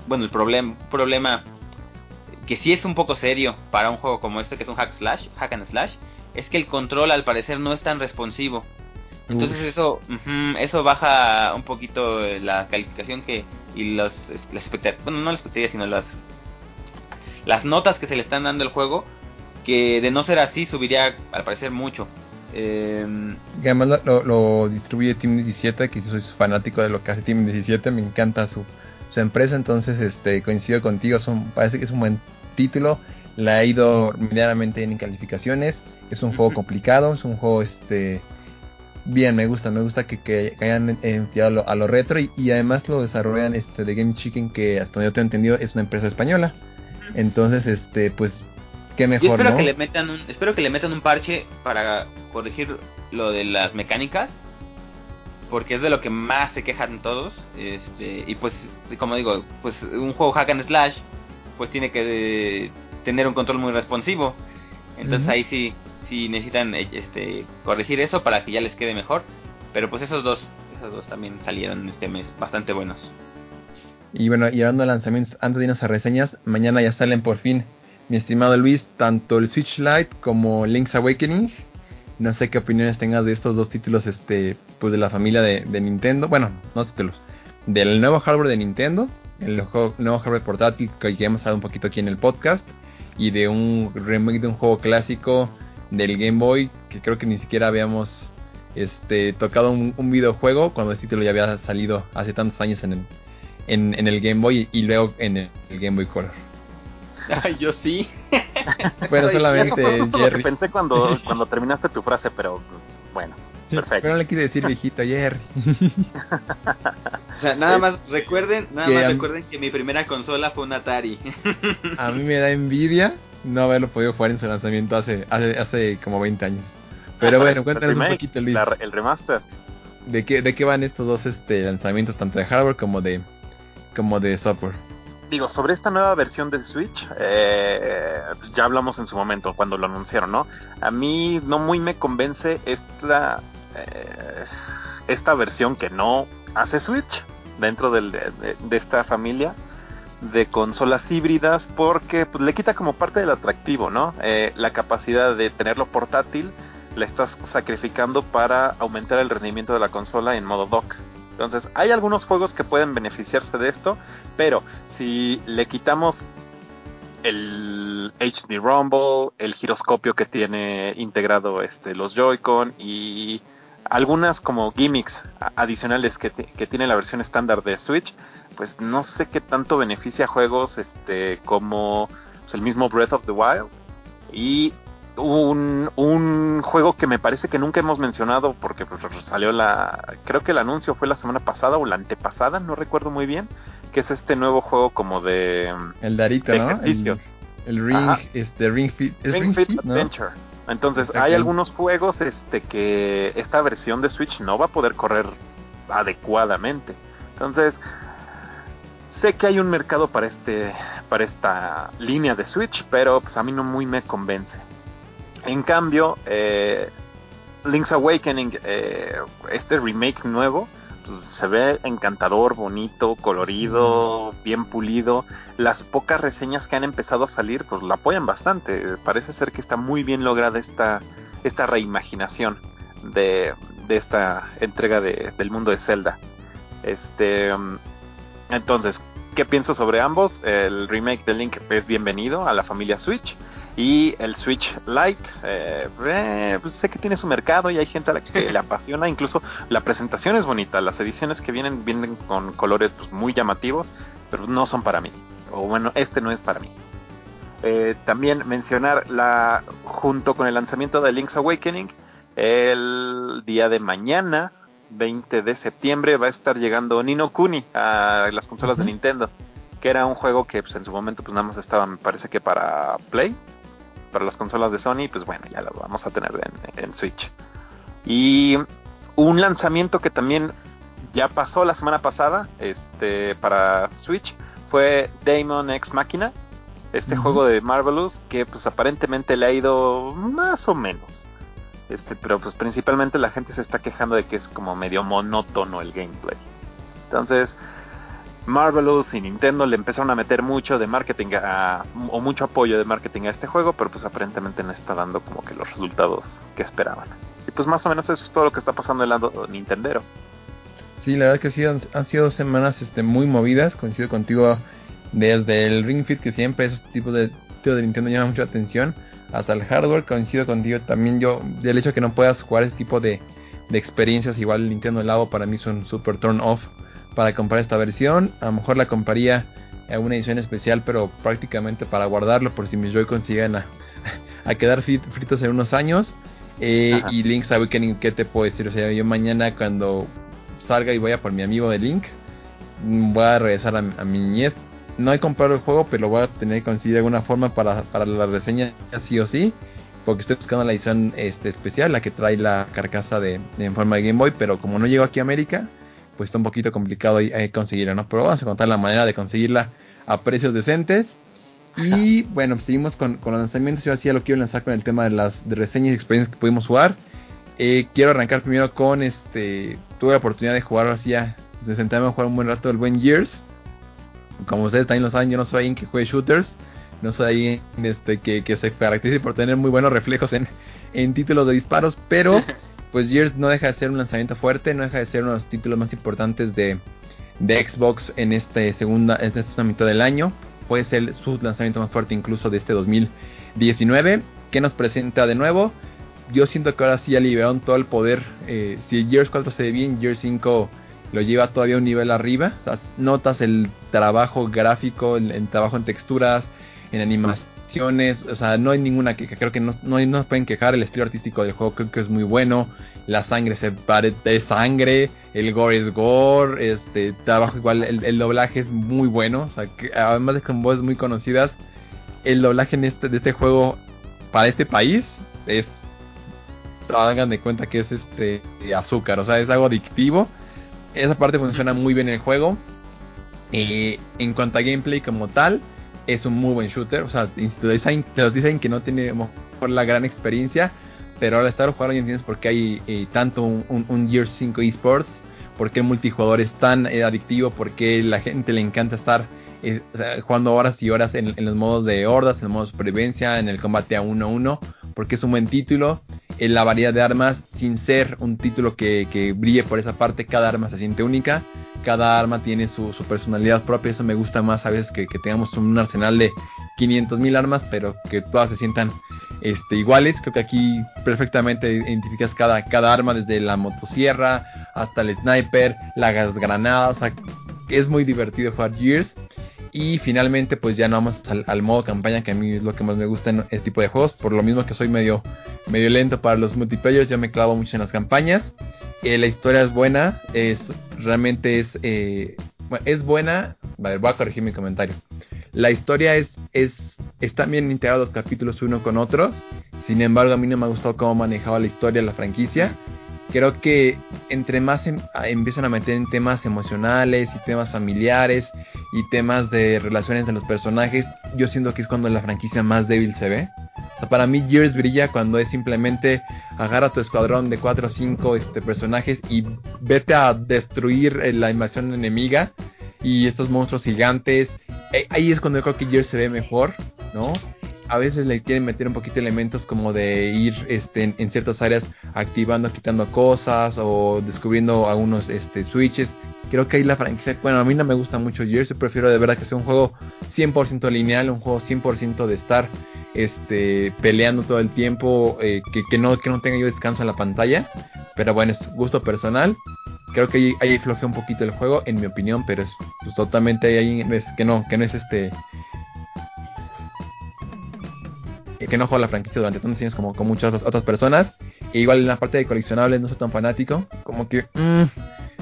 bueno, el problem, problema que sí es un poco serio para un juego como este, que es un hack slash, hack and slash, es que el control al parecer no es tan responsivo. Entonces eso eso baja un poquito la calificación que y los las expectativas, bueno, no las expectativas, sino las las notas que se le están dando al juego, que de no ser así subiría al parecer mucho. Eh, y además lo, distribuye Team 17, que soy fanático de lo que hace Team 17, me encanta su, su empresa, entonces este coincido contigo, son, parece que es un buen título, la ha ido medianamente bien en calificaciones, es un juego complicado, es un juego este bien, me gusta, me gusta que, que, hayan tirado a lo, retro y, además lo desarrollan este de Game Chicken que hasta donde yo te he entendido es una empresa española. Entonces, este, pues qué mejor, espero que le metan un espero que le metan un parche para corregir lo de las mecánicas porque es de lo que más se quejan todos este y pues como digo pues un juego hack and slash pues tiene que tener un control muy responsivo. Entonces ahí sí sí necesitan este corregir eso para que ya les quede mejor. Pero pues esos dos esos dos también salieron este mes bastante buenos. Y bueno y hablando de lanzamientos antes de irnos a reseñas mañana ya salen por fin mi estimado Luis, tanto el Switch Lite como Link's Awakening. No sé qué opiniones tengas de estos dos títulos este, pues de la familia de, Nintendo. Bueno, no títulos. Del nuevo hardware de Nintendo, el nuevo hardware portátil que ya hemos hablado un poquito aquí en el podcast. Y de un remake de un juego clásico del Game Boy, que creo que ni siquiera habíamos este, tocado un, videojuego cuando este título ya había salido hace tantos años en el, en, el Game Boy y luego en el Game Boy Color. Ay, yo sí. Bueno, solamente Jerry. pensé cuando, cuando terminaste tu frase, pero bueno, perfecto. Pero no le quise decir viejito Jerry. o sea, nada más recuerden, nada más recuerden que mi primera consola fue un Atari. a mí me da envidia no haberlo podido jugar en su lanzamiento hace hace, hace como 20 años. Pero bueno, cuéntanos un poquito, Luis. el remaster. ¿De qué, ¿De qué van estos dos este lanzamientos, tanto de hardware como de como de software? digo, sobre esta nueva versión de Switch, eh, ya hablamos en su momento cuando lo anunciaron, ¿no? A mí no muy me convence esta, eh, esta versión que no hace Switch dentro de, esta familia de consolas híbridas porque pues, le quita como parte del atractivo, ¿no? Eh, la capacidad de tenerlo portátil la estás sacrificando para aumentar el rendimiento de la consola en modo dock. Entonces, hay algunos juegos que pueden beneficiarse de esto, pero si le quitamos el HD Rumble, el giroscopio que tiene integrado este, los Joy-Con y algunas como gimmicks adicionales que, tiene la versión estándar de Switch, pues no sé qué tanto beneficia juegos este, como pues, el mismo Breath of the Wild. Y un, un juego que me parece que nunca hemos mencionado porque pues, salió la creo que el anuncio fue la semana pasada o la antepasada no recuerdo muy bien que es este nuevo juego como de el Darito no el, Ring este Ring Fit Ring, Fit, Adventure entonces hay algunos juegos este que esta versión de Switch no va a poder correr adecuadamente. Entonces sé que hay un mercado para este para esta línea de Switch pero pues a mí no muy me convence. En cambio, eh, Link's Awakening, eh, este remake nuevo, pues, se ve encantador, bonito, colorido, bien pulido. Las pocas reseñas que han empezado a salir, pues la apoyan bastante. Parece ser que está muy bien lograda esta, esta reimaginación de, de esta entrega de, del mundo de Zelda. Este, mm, entonces, ¿qué pienso sobre ambos? El remake de Link es bienvenido a la familia Switch. Y el Switch Lite, eh, eh, pues sé que tiene su mercado y hay gente a la que le apasiona. Incluso la presentación es bonita. Las ediciones que vienen vienen con colores pues, muy llamativos, pero no son para mí. O bueno, este no es para mí. Eh, también mencionar la junto con el lanzamiento de Link's Awakening, el día de mañana, 20 de septiembre, va a estar llegando Nino Kuni a las consolas de Nintendo, que era un juego que pues, en su momento pues nada más estaba, me parece que para Play, para las consolas de Sony, pues bueno, ya lo vamos a tener en, Switch. Y un lanzamiento que también ya pasó la semana pasada, este, para Switch, fue Damon X Machina, este juego de Marvelous que pues aparentemente le ha ido más o menos. Este, pero pues principalmente la gente se está quejando de que es como medio monótono el gameplay. Entonces, Marvelous y Nintendo le empezaron a meter mucho de marketing o mucho apoyo de marketing a este juego, pero pues aparentemente no está dando como que los resultados que esperaban. Y pues más o menos eso es todo lo que está pasando en el lado Nintendero. Sí, la verdad que sí, han, sido semanas este, muy movidas, coincido contigo desde el Ring Fit que siempre esos tipos de, de Nintendo llama mucha atención hasta el hardware, coincido contigo también yo, del hecho que no puedas jugar ese tipo de, de experiencias, igual el Nintendo Labo para mí es un super turn off para comprar esta versión, a lo mejor la compraría en una edición especial, pero prácticamente para guardarlo por si mis Joy consiguen a, a quedar fritos en unos años. Eh, y Link's Awakening, ¿qué te puedo decir? O sea, yo mañana cuando salga y vaya por mi amigo de Link, voy a regresar a, a mi niñez no he comprado el juego, pero lo voy a tener que conseguir de alguna forma para, para la reseña sí o sí. Porque estoy buscando la edición este, especial, la que trae la carcasa de, en forma de Game Boy. Pero como no llego aquí a América, pues está un poquito complicado ahí, conseguirla, ¿no? Pero vamos a contar la manera de conseguirla a precios decentes. Y bueno, pues seguimos con, con los lanzamientos. Yo así ya lo quiero lanzar con el tema de las reseñas y experiencias que pudimos jugar. Eh, quiero arrancar primero con este. Tuve la oportunidad de jugar así ya. De sentarme a jugar un buen rato el buen Years como ustedes también lo saben, yo no soy alguien que juegue shooters, no soy alguien este, que, que se caracterice por tener muy buenos reflejos en, en títulos de disparos, pero pues Gears no deja de ser un lanzamiento fuerte, no deja de ser uno de los títulos más importantes de, de Xbox en, este segunda, en esta mitad del año. Puede ser su lanzamiento más fuerte incluso de este 2019. ¿Qué nos presenta de nuevo? Yo siento que ahora sí ya liberaron todo el poder. Eh, si Gears 4 se ve bien, Gears 5 lo lleva todavía un nivel arriba. notas el trabajo gráfico, el, trabajo en texturas, en O sea, no hay ninguna que creo que no, no, no pueden quejar. El estilo artístico del juego creo que es muy bueno. La sangre se parece sangre. El gore es gore. Este trabajo igual, el, doblaje es muy bueno. O sea, que, además de con voces muy conocidas, el doblaje este, de este juego para este país es hagan de cuenta que es este azúcar, o sea, es algo adictivo esa parte funciona muy bien en el juego. Eh, en cuanto a gameplay como tal, es un muy buen shooter. O sea, design, los dicen que no tiene por la gran experiencia, pero al estar jugando ya entiendes por qué hay eh, tanto un, un, Year 5 esports, por qué el multijugador es tan eh, adictivo, por qué la gente le encanta estar jugando horas y horas en, los modos de hordas, en el modo de supervivencia, en el combate a uno a uno, porque es un buen título en la variedad de armas sin ser un título que, que, brille por esa parte. Cada arma se siente única, cada arma tiene su, personalidad propia. Eso me gusta más a veces que, tengamos un arsenal de 500.000 armas, pero que todas se sientan este, iguales. Creo que aquí perfectamente identificas cada, cada arma, desde la motosierra hasta el sniper, las granadas. es muy divertido jugar Gears. Y finalmente, pues ya no vamos al, modo campaña, que a mí es lo que más me gusta en este tipo de juegos. Por lo mismo que soy medio, medio lento para los multiplayers, yo me clavo mucho en las campañas. Eh, la historia es buena, es realmente es, eh, es buena. Vale, voy a corregir mi comentario. La historia es, es están bien integrados los capítulos uno con otros. Sin embargo, a mí no me ha gustado cómo manejaba la historia la franquicia creo que entre más em, empiezan a meter en temas emocionales y temas familiares y temas de relaciones de los personajes, yo siento que es cuando la franquicia más débil se ve. para mí Gears brilla cuando es simplemente agarra tu escuadrón de 4 o 5 este, personajes y vete a destruir eh, la invasión enemiga y estos monstruos gigantes. Eh, ahí es cuando yo creo que Gears se ve mejor, ¿no? A veces le quieren meter un poquito elementos como de ir este, en, ciertas áreas activando, quitando cosas o descubriendo algunos este, switches. Creo que ahí la franquicia, bueno, a mí no me gusta mucho yo prefiero de verdad que sea un juego 100% lineal, un juego 100% de estar este, peleando todo el tiempo, eh, que, no, que no tenga yo descanso en la pantalla. Pero bueno, es gusto personal. Creo que ahí, ahí flojea un poquito el juego, en mi opinión, pero es pues, totalmente ahí que no, que no es este que no juego la franquicia durante tantos años como con muchas otras personas. E igual en la parte de coleccionables no soy tan fanático. Como que, mm,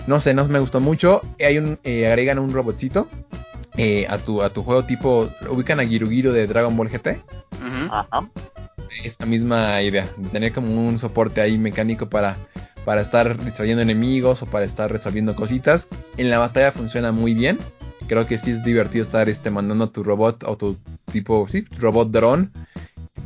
no sé, no me gustó mucho. Hay un, eh, agregan un robotcito eh, a, tu, a tu juego tipo, ubican a Giru de Dragon Ball GT. Ajá. Esta misma idea, tener como un soporte ahí mecánico para, para estar distrayendo enemigos o para estar resolviendo cositas. En la batalla funciona muy bien. Creo que sí es divertido estar este, mandando a tu robot o tu tipo, sí, robot drone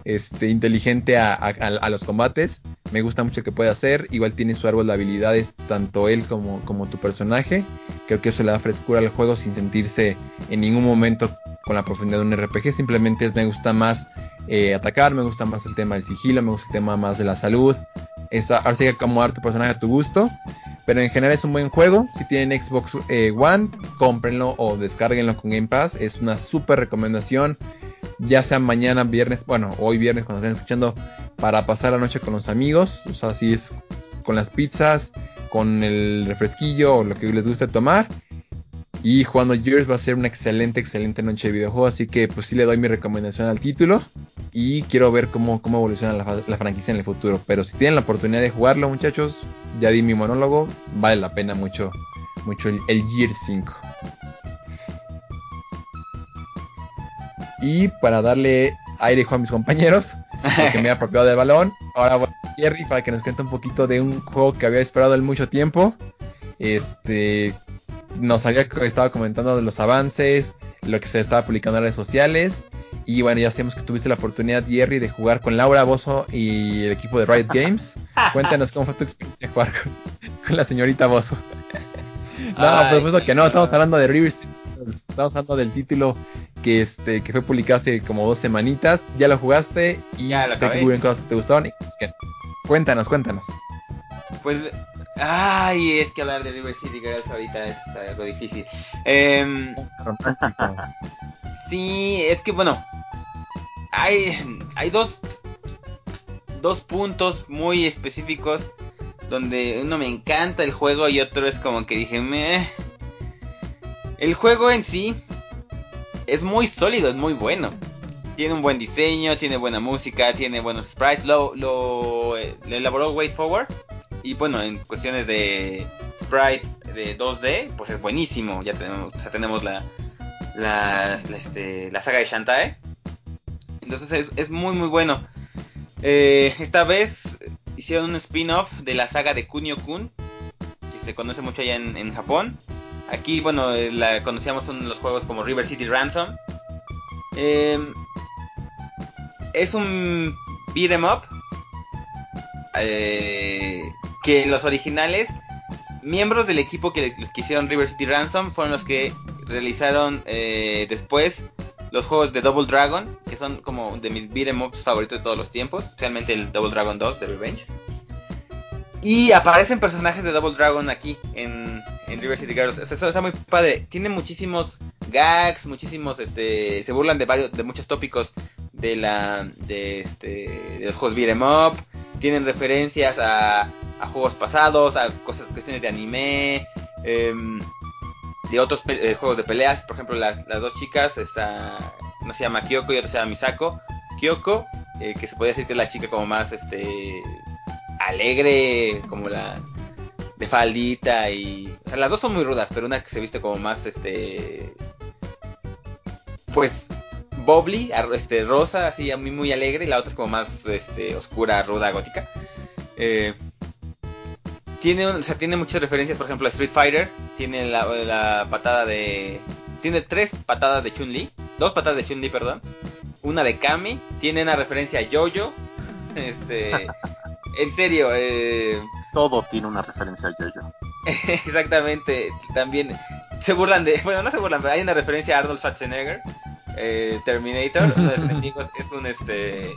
este, inteligente a, los combates. Me gusta mucho que puede hacer. Igual tiene su árbol de habilidades, tanto él como, tu personaje. Creo que eso le da frescura al juego sin sentirse en ningún momento con la profundidad de un RPG. Simplemente me gusta más eh, atacar, me gusta más el tema del sigilo, me gusta el tema más de la salud. ahora sí que acomodar tu personaje a tu gusto. Pero en general es un buen juego. Si tienen Xbox eh, One, cómprenlo o descárguenlo con Game Pass. Es una súper recomendación ya sea mañana, viernes, bueno, hoy viernes cuando estén escuchando, para pasar la noche con los amigos, o sea, si es con las pizzas, con el refresquillo o lo que les guste tomar. Y jugando Gears va a ser una excelente, excelente noche de videojuego. Así que pues sí le doy mi recomendación al título. Y quiero ver cómo, cómo evoluciona la, franquicia en el futuro. Pero si tienen la oportunidad de jugarlo muchachos, ya di mi monólogo. Vale la pena mucho, mucho el, el Gears 5. Y para darle aire a mis compañeros, que me ha apropiado del balón, ahora voy a Jerry para que nos cuente un poquito de un juego que había esperado en mucho tiempo. Este nos había estado comentando de los avances, lo que se estaba publicando en redes sociales. Y bueno, ya sabemos que tuviste la oportunidad, Jerry, de jugar con Laura Bozo y el equipo de Riot Games. Cuéntanos cómo fue tu experiencia jugar con, la señorita Bozo. no, por supuesto que no, estamos hablando de Rivers estamos hablando del título que este que fue publicado hace como dos semanitas. Ya lo jugaste y ya lo te cosas que te gustaron. Cuéntanos, cuéntanos. Pues, ay, es que hablar de River City Girls ahorita es algo difícil. Eh, sí, es que bueno, hay, hay dos, dos puntos muy específicos donde uno me encanta el juego y otro es como que dije, me el juego en sí es muy sólido, es muy bueno. Tiene un buen diseño, tiene buena música, tiene buenos sprites. Lo, lo, eh, elaboró Way Forward. Y bueno, en cuestiones de sprite de 2D, pues es buenísimo. Ya tenemos, o tenemos la, este, la saga de Shantae. Entonces es, es muy muy bueno. Eh, esta vez hicieron un spin-off de la saga de Kunio Kun, que se conoce mucho allá en Japón. Aquí, bueno, eh, la conocíamos en los juegos como River City Ransom. Em, es un beat em up eh, que los originales miembros del equipo que, que, hicieron River City Ransom fueron los que realizaron eh, después los juegos de Double Dragon, que son como de mis beat'em ups favoritos de todos los tiempos, especialmente el Double Dragon 2 de Revenge. Y aparecen personajes de Double Dragon aquí en, en River City Girls. Eso está muy padre. Tiene muchísimos gags, muchísimos, este, se burlan de varios, de muchos tópicos de la, de, este, de los juegos beat'em up. Tienen referencias a, a juegos pasados, a cosas, cuestiones de anime, em, de otros eh, juegos de peleas. Por ejemplo, las, las dos chicas, esta, uno se llama Kyoko y otro se llama Misako. Kyoko, eh, que se puede decir que es la chica como más, este, alegre, como la de faldita y... O sea, las dos son muy rudas, pero una que se viste como más, este... Pues, Bobly, este, rosa, así, a mí muy alegre, y la otra es como más, este, oscura, ruda, gótica. Eh, tiene, o sea, tiene muchas referencias, por ejemplo, a Street Fighter, tiene la, la patada de... Tiene tres patadas de Chun-Li, dos patadas de Chun-Li, perdón, una de Kami, tiene una referencia a Jojo, este... en serio, eh... Todo tiene una referencia a Jojo. Exactamente, también se burlan de, bueno, no se burlan, pero hay una referencia a Arnold Schwarzenegger. eh, Terminator, uno de los enemigos es un este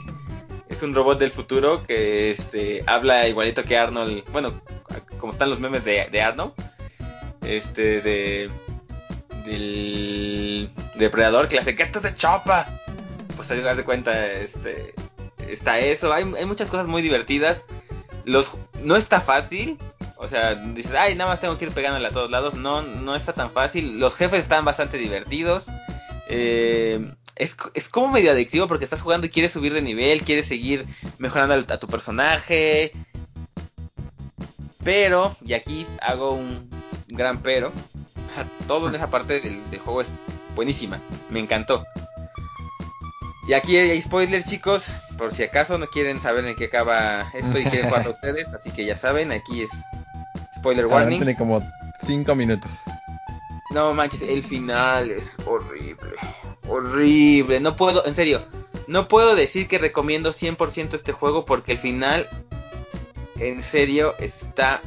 es un robot del futuro que este habla igualito que Arnold, bueno, como están los memes de, de Arnold, este de del depredador que le hace que esto te chopa. Pues ahí de cuenta este está eso, hay, hay muchas cosas muy divertidas. Los no está fácil, o sea, dices, ay, nada más tengo que ir pegándole a todos lados. No, no está tan fácil. Los jefes están bastante divertidos. Eh, es, es, como medio adictivo porque estás jugando y quieres subir de nivel, quieres seguir mejorando a, tu personaje. Pero, y aquí hago un gran pero, todo en esa parte del, del juego es buenísima, me encantó. Y aquí hay spoilers, chicos, por si acaso no quieren saber en qué acaba esto y quieren jugar a ustedes, así que ya saben, aquí es spoiler warning. Tiene como 5 minutos. No manches, el final es horrible. Horrible. No puedo, en serio, no puedo decir que recomiendo 100% este juego porque el final, en serio, está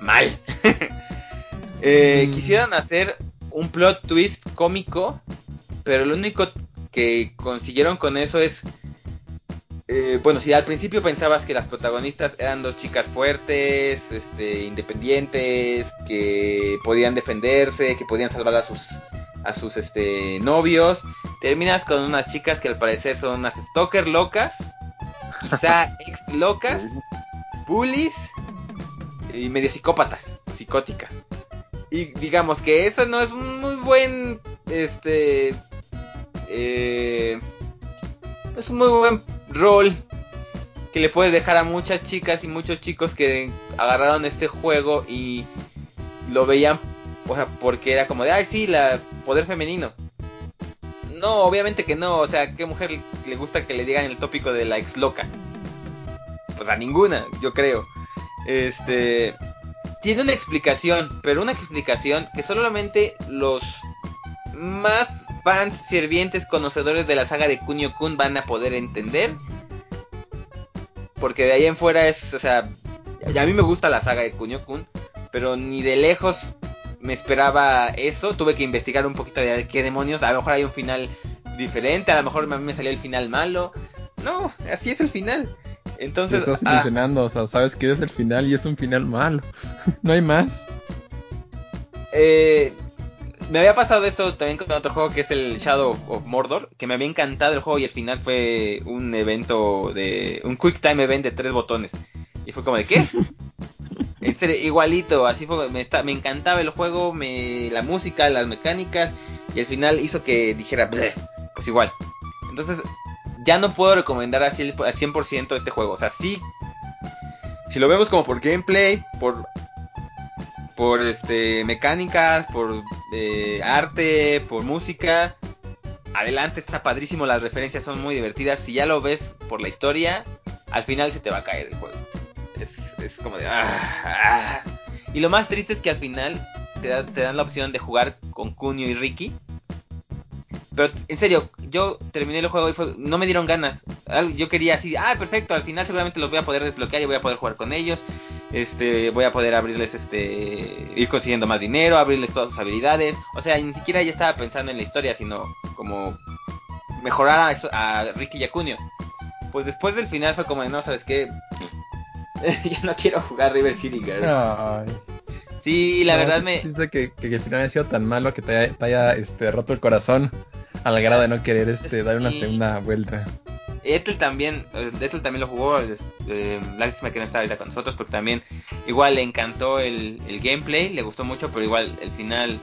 mal. eh, mm. Quisieron hacer un plot twist cómico, pero lo único que consiguieron con eso es eh, bueno, si al principio pensabas que las protagonistas eran dos chicas fuertes, este, independientes, que podían defenderse, que podían salvar a sus a sus este novios, terminas con unas chicas que al parecer son unas stalker locas, quizá ex locas, bullies y medio psicópatas, psicóticas. Y digamos que eso no es un muy buen este eh, es un muy buen rol que le puede dejar a muchas chicas y muchos chicos que agarraron este juego y lo veían, o sea, porque era como de, ay, sí, la poder femenino. No, obviamente que no, o sea, ¿qué mujer le gusta que le digan el tópico de la ex loca? Pues a ninguna, yo creo. Este tiene una explicación, pero una explicación que solamente los más fans fervientes conocedores de la saga de Kunio Kun van a poder entender. Porque de ahí en fuera es, o sea, a mí me gusta la saga de Kunio Kun, pero ni de lejos me esperaba eso. Tuve que investigar un poquito de qué demonios. A lo mejor hay un final diferente, a lo mejor a mí me salió el final malo. No, así es el final. Entonces, Te estás ah, o sea, sabes que es el final y es un final malo. no hay más. Eh, me había pasado esto también con otro juego que es el Shadow of Mordor, que me había encantado el juego y al final fue un evento de un quick time event de tres botones. Y fue como de ¿qué? este, igualito, así fue, me, me encantaba el juego, me, la música, las mecánicas y al final hizo que dijera, pues igual. Entonces, ya no puedo recomendar así al 100% este juego, o sea, sí si lo vemos como por gameplay, por por este mecánicas, por eh, arte, por música. Adelante, está padrísimo, las referencias son muy divertidas. Si ya lo ves por la historia, al final se te va a caer el juego. Es, como de... Ah, ah. Y lo más triste es que al final te, te dan la opción de jugar con Kunio y Ricky. Pero en serio, yo terminé el juego y no me dieron ganas. Yo quería así, ah, perfecto, al final seguramente los voy a poder desbloquear y voy a poder jugar con ellos este voy a poder abrirles este ir consiguiendo más dinero, abrirles todas sus habilidades, o sea, ni siquiera ya estaba pensando en la historia, sino como mejorar a, eso, a Ricky Yacunio. Pues después del final fue como, no, sabes qué, ya no quiero jugar River City Girls. Sí, la verdad me... Que, que, el final ha sido tan malo que te haya, este, roto el corazón al grado de no querer este, dar una segunda vuelta. Ethel también, eh, Ethel también lo jugó, eh, lástima que no está ahorita con nosotros, porque también igual le encantó el, el, gameplay, le gustó mucho, pero igual el final,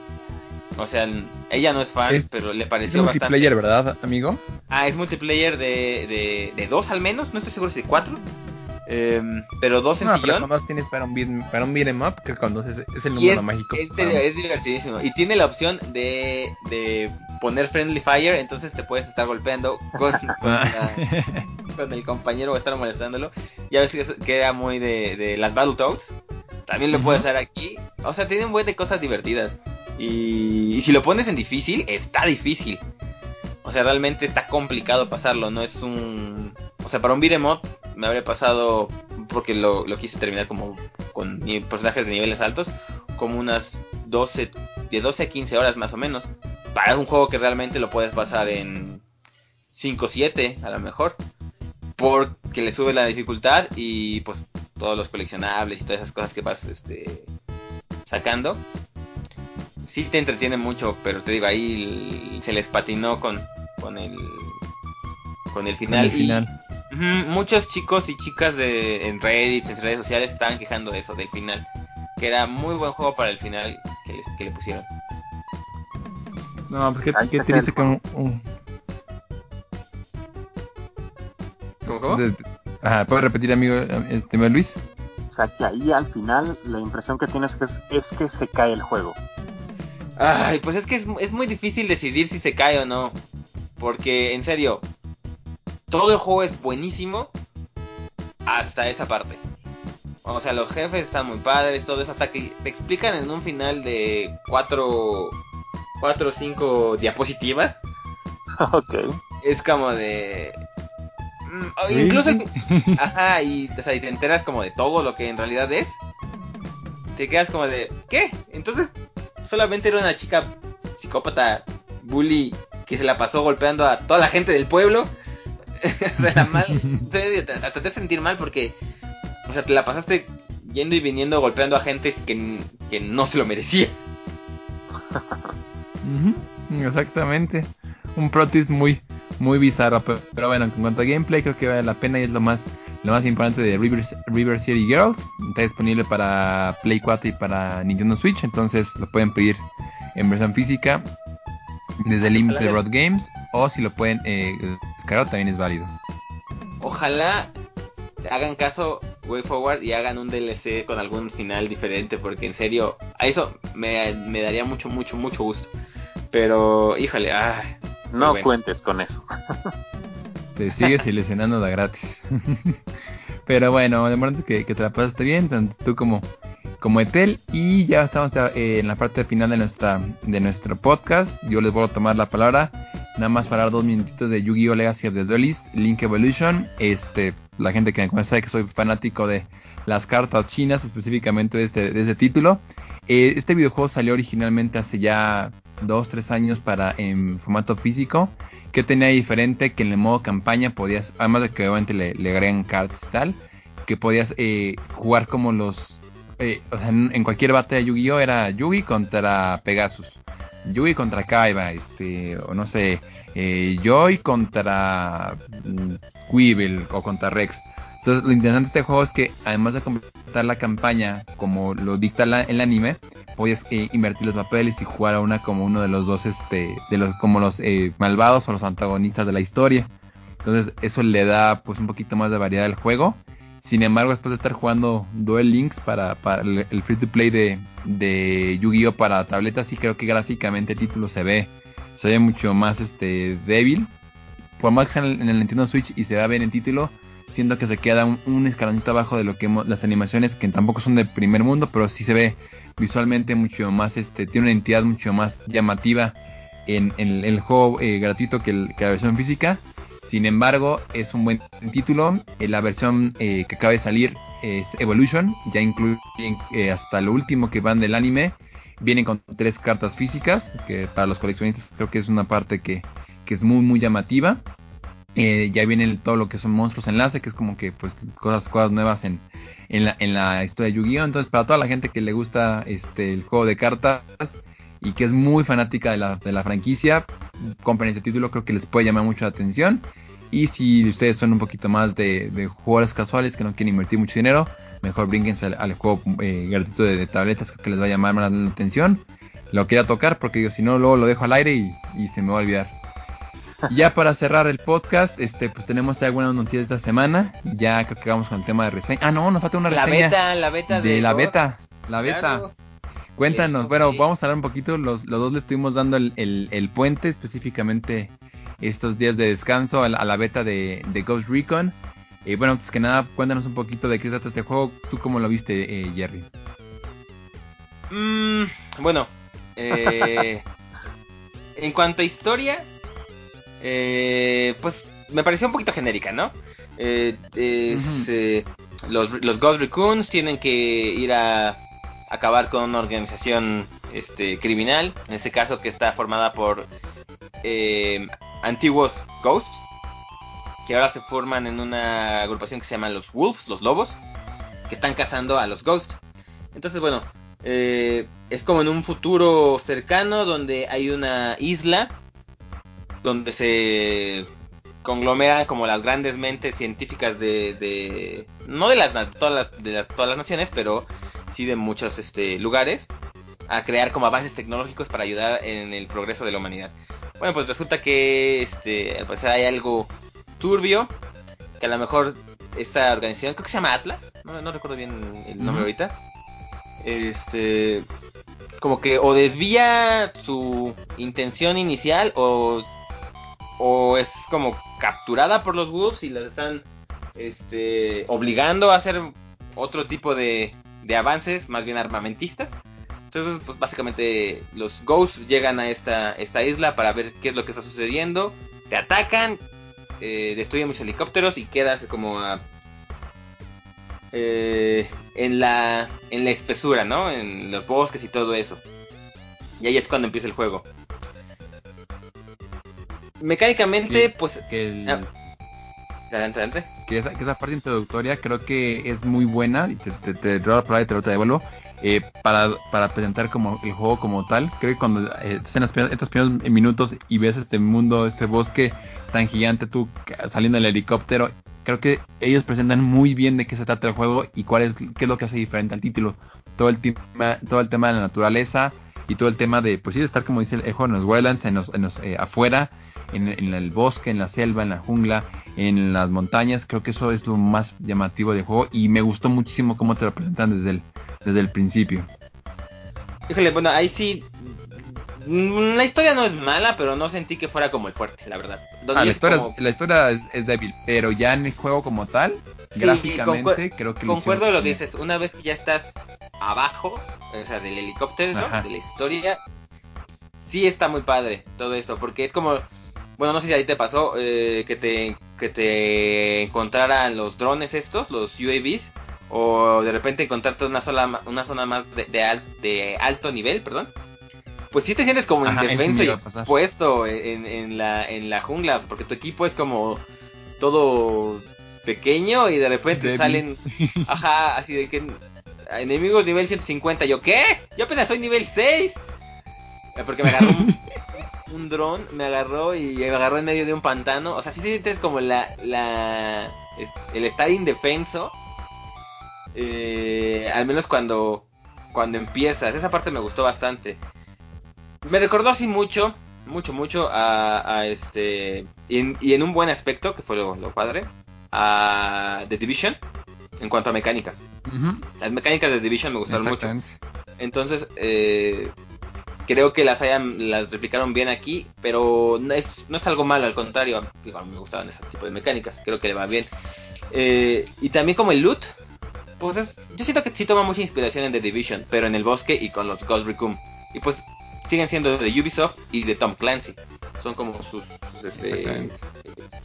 o sea, ella no es fan, pero le pareció es multiplayer, ¿verdad, amigo? Ah, es multiplayer de, de, de dos al menos, no estoy seguro si de cuatro. Eh, pero dos en no, sillón. Pero dos tienes para un beat, para un beat'em up, creo que con dos es, el número mágico. Es, es, divertidísimo. Y tiene la opción de, de poner friendly fire, entonces te puedes estar golpeando con, con, el compañero o estar molestándolo. Ya ves que era muy de, de las Battletoads. También lo puedes hacer aquí. O sea, tiene un buen de cosas divertidas. Y, y, si lo pones en difícil, está difícil. O sea, realmente está complicado pasarlo. No es un. O sea, para un beat'em up me habría pasado, porque lo, lo quise terminar como con personajes de niveles altos, como unas 12, de 12 a 15 horas más o menos. para un juego que realmente lo puedes pasar en 5-7 a lo mejor. Porque le sube la dificultad y pues todos los coleccionables y todas esas cosas que vas este, sacando. Sí te entretiene mucho, pero te digo, ahí se les patinó con, con el con el final. el final. Y, muchos chicos y chicas de en Reddit, en redes sociales estaban quejando de eso, del final. Que era muy buen juego para el final que le, que le pusieron. No, pues qué, qué que triste con un... ¿Cómo, cómo? de- Ajá, ¿puedes repetir, amigo, este, Luis? O sea, que ahí al final la impresión que tienes es, es que se cae el juego. Ay, pues es que es, es muy difícil decidir si se cae o no. Porque, en serio, todo el juego es buenísimo hasta esa parte. O sea, los jefes están muy padres, todo eso, hasta que te explican en un final de cuatro, cuatro o cinco diapositivas. ok. Es como de... mm, o Incluso... sí. Ajá, y, o sea, y te enteras como de todo lo que en realidad es. Te quedas como de... ¿Qué? Entonces, solamente era una chica psicópata, bully, que se la pasó golpeando a toda la gente del pueblo. o sea, la mal, hasta te sentir mal porque, o sea, te la pasaste yendo y viniendo golpeando a gente que, que no se lo merecía. Exactamente. Un plot twist muy, muy bizarro. Pero, pero bueno, en cuanto a gameplay, creo que vale la pena y es lo más, lo más importante de River, River City Girls. Está disponible para Play 4 y para Nintendo Switch. Entonces lo pueden pedir en versión física desde Limited Broad Games. O si lo pueden eh, descargar, también es válido. Ojalá hagan caso Way Forward y hagan un DLC con algún final diferente, porque en serio, a eso me, me daría mucho, mucho, mucho gusto. Pero, híjole, ay, No bueno. cuentes con eso. Te sigues ilusionando de gratis. Pero bueno, de momento que, que te la pasaste bien, tanto tú como, como Etel. Y ya estamos eh, en la parte final de nuestra de nuestro podcast. Yo les voy a tomar la palabra. Nada más para dar dos minutitos de Yu-Gi-Oh! Legacy of the Duelist, Link Evolution. Este, la gente que me conoce sabe que soy fanático de las cartas chinas, específicamente de este, de este título. Eh, este videojuego salió originalmente hace ya dos, tres años para en formato físico. Que tenía diferente que en el modo campaña podías, además de que obviamente le, le agregan cartas y tal, que podías eh, jugar como los, eh, o sea, en, en cualquier batalla de Yu-Gi-Oh era Yugi contra Pegasus, Yugi contra Kaiba, este, o no sé, eh, Joy contra mm, Quibble o contra Rex. Entonces lo interesante de este juego es que además de completar la campaña como lo dicta la- el anime, podías eh, invertir los papeles y jugar a una como uno de los dos, este, de los como los eh, malvados o los antagonistas de la historia. Entonces eso le da pues un poquito más de variedad al juego. Sin embargo, después de estar jugando Duel Links para, el, free to play de, Yu-Gi-Oh para tabletas, sí creo que gráficamente el título se ve, se ve mucho más este débil. Por más que en el, en el Nintendo Switch y se vea bien el título, siento que se queda un, un escaloncito abajo de lo que hemos- las animaciones que tampoco son de primer mundo, pero sí se ve visualmente mucho más, este, tiene una entidad mucho más llamativa en, en el juego eh, gratuito que, el- que la versión física. Sin embargo, es un buen título. Eh, la versión eh, que acaba de salir es Evolution, ya incluye eh, hasta lo último que van del anime. Vienen con tres cartas físicas, que para los coleccionistas creo que es una parte que, que es muy muy llamativa. Eh, ya viene todo lo que son monstruos enlace, que es como que pues cosas, cosas nuevas en, en, la, en la historia de Yu-Gi-Oh! Entonces para toda la gente que le gusta este el juego de cartas y que es muy fanática de la, de la franquicia, compren este título, creo que les puede llamar mucho la atención. Y si ustedes son un poquito más de, de jugadores casuales que no quieren invertir mucho dinero, mejor brínquense al, al juego eh, gratuito de, de tabletas, que les va a llamar más la atención. Lo quería tocar porque digo, si no, luego lo dejo al aire y, y se me va a olvidar. Y ya para cerrar el podcast, este pues tenemos algunas noticias esta semana. Ya creo que vamos con el tema de reseña. Ah, no, nos falta una La reseña beta, la beta de, de la beta. La beta. Claro. Cuéntanos, bueno, vamos a hablar un poquito, los, los dos le estuvimos dando el, el, el puente, específicamente estos días de descanso a la, a la beta de, de Ghost Recon. Y bueno, antes que nada, cuéntanos un poquito de qué trata este juego, tú cómo lo viste, eh, Jerry. Mm, bueno, eh, en cuanto a historia, eh, pues me pareció un poquito genérica, ¿no? Eh, es, eh, los, los Ghost Raccoons tienen que ir a acabar con una organización este criminal, en este caso que está formada por eh, antiguos ghosts, que ahora se forman en una agrupación que se llama los Wolves, los lobos, que están cazando a los ghosts. Entonces, bueno, eh, es como en un futuro cercano donde hay una isla donde se conglomeran como las grandes mentes científicas de, de no de las todas las, de todas las naciones, pero sí de muchos este, lugares a crear como avances tecnológicos para ayudar en el progreso de la humanidad. Bueno, pues resulta que este pues hay algo turbio que a lo mejor esta organización creo que se llama Atlas, no, no recuerdo bien el nombre ahorita. Este como que o desvía su intención inicial o o es como capturada por los Wolves y las están este, obligando a hacer otro tipo de, de avances, más bien armamentistas. Entonces, pues básicamente los Ghosts llegan a esta, esta isla para ver qué es lo que está sucediendo, te atacan, eh, destruyen muchos helicópteros y quedas como a, eh, en, la, en la espesura, ¿no? En los bosques y todo eso. Y ahí es cuando empieza el juego mecánicamente, pues... Que el... Ah, adelante. Que esa, que esa parte introductoria creo que es muy buena, y te, te, te, te, la y te lo devuelvo, eh, para, presentar como el juego como tal. Creo que cuando eh, en estos primeros minutos y ves este mundo, este bosque tan gigante, tú saliendo del helicóptero, creo que ellos presentan muy bien de qué se trata el juego y cuál es, qué es lo que hace diferente al título. Todo el tema, todo el tema de la naturaleza y todo el tema de, pues sí, de estar como dice el, juego en los wetlands, en en los eh, afuera, en, el bosque, en la selva, en la jungla, en las montañas. Creo que eso es lo más llamativo del juego y me gustó muchísimo cómo te lo presentan desde el, desde el principio. Híjole, bueno, ahí sí. Mm, la historia no es mala, pero no sentí que fuera como el fuerte, la verdad. Ah, la, historia, la historia es, débil, pero ya en el juego como tal, gráficamente, creo que Concuerdo lo que dices, una vez que ya estás abajo, o sea, del helicóptero, ¿no? de la historia, sí está muy padre todo esto, porque es como bueno, no sé si ahí te pasó eh, que te que te encontraran los drones estos, los UAVs, o de repente encontrarte una sola una zona más de, de, alto nivel, perdón. Pues sí te sientes como indefenso y expuesto en, en, la en la jungla, porque tu equipo es como todo pequeño y de repente salen, ajá, así de que enemigos nivel 150, yo qué, yo apenas soy nivel 6. Porque me agarró un, dron me agarró y me agarró en medio de un pantano. O sea, sí sientes como la, la el estar indefenso. Eh, al menos cuando cuando empiezas. Esa parte me gustó bastante. Me recordó así mucho, mucho, mucho a, a este y en, y en, un buen aspecto que fue lo, lo, padre a The Division en cuanto a mecánicas. Las mecánicas de Division me gustaron mucho. Entonces, eh, creo que las hayan las replicaron bien aquí, pero no es, no es algo malo, al contrario, me gustaban ese tipo de mecánicas, creo que le va bien. Eh, y también como el loot, pues yo siento que sí toma mucha inspiración en The Division, pero en el bosque y con los Ghost Recon. Y pues siguen siendo de Ubisoft y de Tom Clancy. Son como sus, sus, este,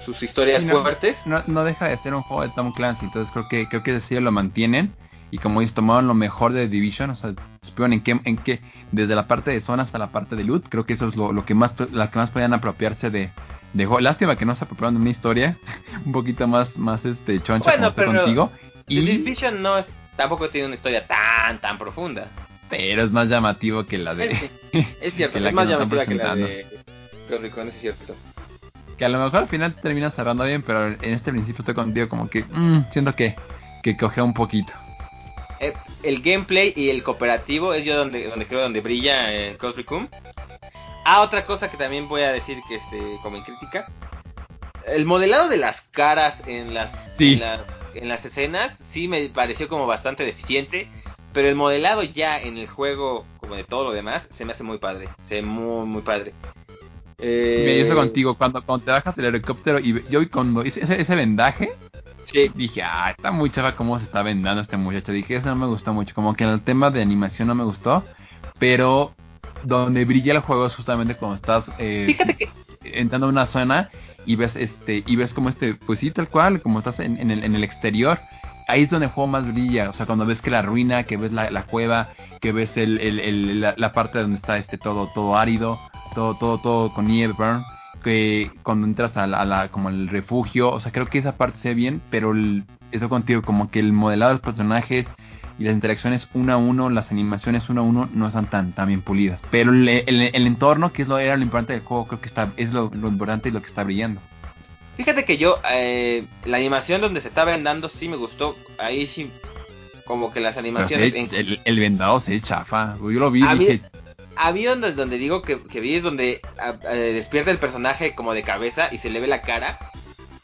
sus historias no, fuertes. No, no deja de ser un juego de Tom Clancy, entonces creo que creo que ese lo mantienen y como dices, tomaron lo mejor de Division, o sea, supieron en qué, en qué, desde la parte de zona hasta la parte de loot, creo que eso es lo, lo que más, la que más podían apropiarse de, de. Lástima que no se apropiaron de una historia un poquito más, más este choncha bueno, como contigo. Y Division no es, tampoco tiene una historia tan, tan profunda. Pero es más llamativo que la de... Es, cierto, es más llamativa que la de... Rico, es cierto. Que a lo mejor al final termina cerrando bien, pero en este principio estoy contigo como que mmm, siento que, que cogea un poquito. Eh, el gameplay y el cooperativo es yo donde, donde creo donde brilla en Ghost Recon. Ah, otra cosa que también voy a decir que este, como en crítica. El modelado de las caras en las, en las, en las escenas sí me pareció como bastante deficiente. Pero el modelado ya en el juego, como de todo lo demás, se me hace muy padre. Se ve muy, muy padre. Eh... Me eso contigo, cuando, cuando te bajas del helicóptero y yo cuando ese, ese vendaje, Sí. Dije, ah, está muy chava cómo se está vendando este muchacho. Dije, eso no me gustó mucho. Como que el tema de animación no me gustó. Pero donde brilla el juego es justamente cuando estás eh, entrando a una zona y ves este y ves como este pues sí tal cual como estás en, el, en el exterior ahí es donde el juego más brilla, o sea, cuando ves que la ruina, que ves la, la cueva, que ves el, el, el- la, la parte donde está este todo todo árido, todo todo todo con nieve, que cuando entras a la, a la- como el refugio, o sea, creo que esa parte se ve bien, pero el- eso contigo como que el modelado de los personajes y las interacciones uno a uno, las animaciones uno a uno no están tan, tan bien pulidas, pero el, el, el entorno, que es lo era lo importante del juego, creo que está es lo, lo importante y lo que está brillando. Fíjate que yo, eh, la animación donde se estaba vendando sí me gustó. Ahí sí, como que las animaciones. se- en- el, el vendado se chafa, yo lo vi y dije, Había donde, donde digo que, que vi es donde ah, eh, despierta el personaje como de cabeza y se le ve la cara.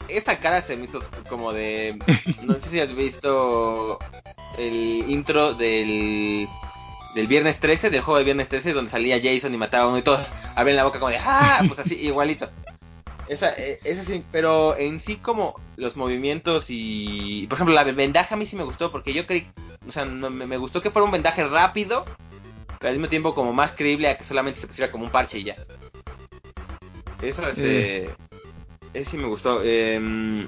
Esta cara se me hizo como de... No sé si has visto el intro del, del viernes 13, del juego de viernes 13, donde salía Jason y mataba a uno y todos abren la boca como de ¡Ah! Pues así, igualito. Esa, eh, esa sí, pero en sí como los movimientos y... Por ejemplo, la vendaje a mí sí me gustó porque yo creí... O sea, me, me gustó que fuera un vendaje rápido, pero al mismo tiempo como más creíble a que solamente se pusiera como un parche y ya. Eso es... Eh, ese sí me gustó. eh,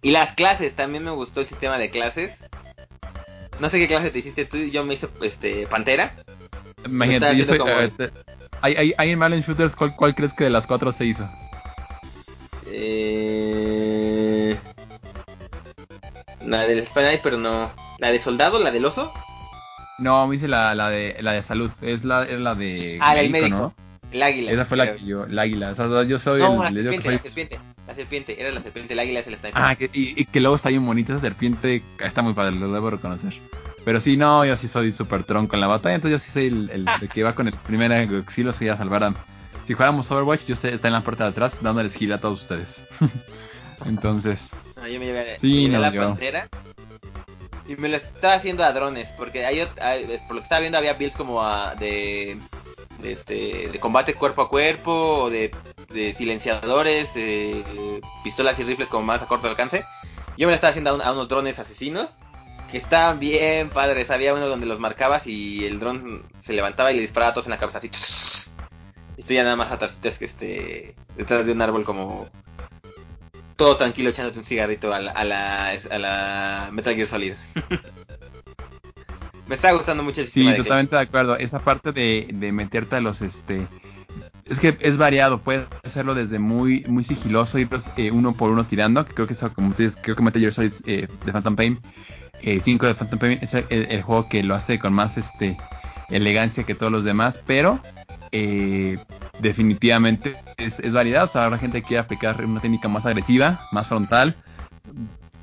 y las clases, también me gustó el sistema de clases. No sé qué clase te hiciste tú, yo me hice este Pantera. imagínate, yo soy, como- este, hay, hay, hay en Marlon Shooters, ¿cuál, ¿cuál crees que de las cuatro se hizo? Eh... La del Sniper no. ¿La de soldado? ¿La del oso? No, me hice la, la de la de salud, es la, es la de Ah, del médico. ¿no? El águila. Esa fue la que yo, la águila, o sea, yo soy No, el, la serpiente, la serpiente. La serpiente, era la serpiente, el águila es el sniper. Ah, que, y, y que luego está bien bonita esa serpiente, está muy padre, lo debo reconocer. Pero sí, no, yo sí soy súper tronco en la batalla, entonces yo sí soy el, el- el que va con el primer auxilio si a salvar a... Si jugáramos Overwatch, yo sé, está en la puerta de atrás dándoles gil a todos ustedes. entonces, No, yo me llevé, Sí, me llevé no, la yo- pantera. Y me lo estaba haciendo a drones, porque hay, hay- por lo que estaba viendo había builds como a- de, este, de combate cuerpo a cuerpo, de, de silenciadores, de pistolas y rifles como más a corto alcance. Yo me lo estaba haciendo a, un- a unos drones asesinos, que estaban bien padres. Había uno donde los marcabas y el dron se levantaba y le disparaba a todos en la cabeza así. Y estoy ya nada más atrás, que este, detrás de un árbol como todo tranquilo echándote un cigarrito a la, a la, a la Metal Gear Solid. Me está gustando mucho el sí, sistema de totalmente de acuerdo. Esa parte de, de meterte a los, este... Es que es variado, puedes hacerlo desde muy muy sigiloso, ir eh, uno por uno tirando, que creo que eso, como ustedes, creo que Metal Gear Solid eh, de Phantom Pain, 5 de Phantom Pain es el, el juego que lo hace con más este elegancia que todos los demás, pero eh, definitivamente es, es variedad, o sea, habrá gente que quiere aplicar una técnica más agresiva, más frontal,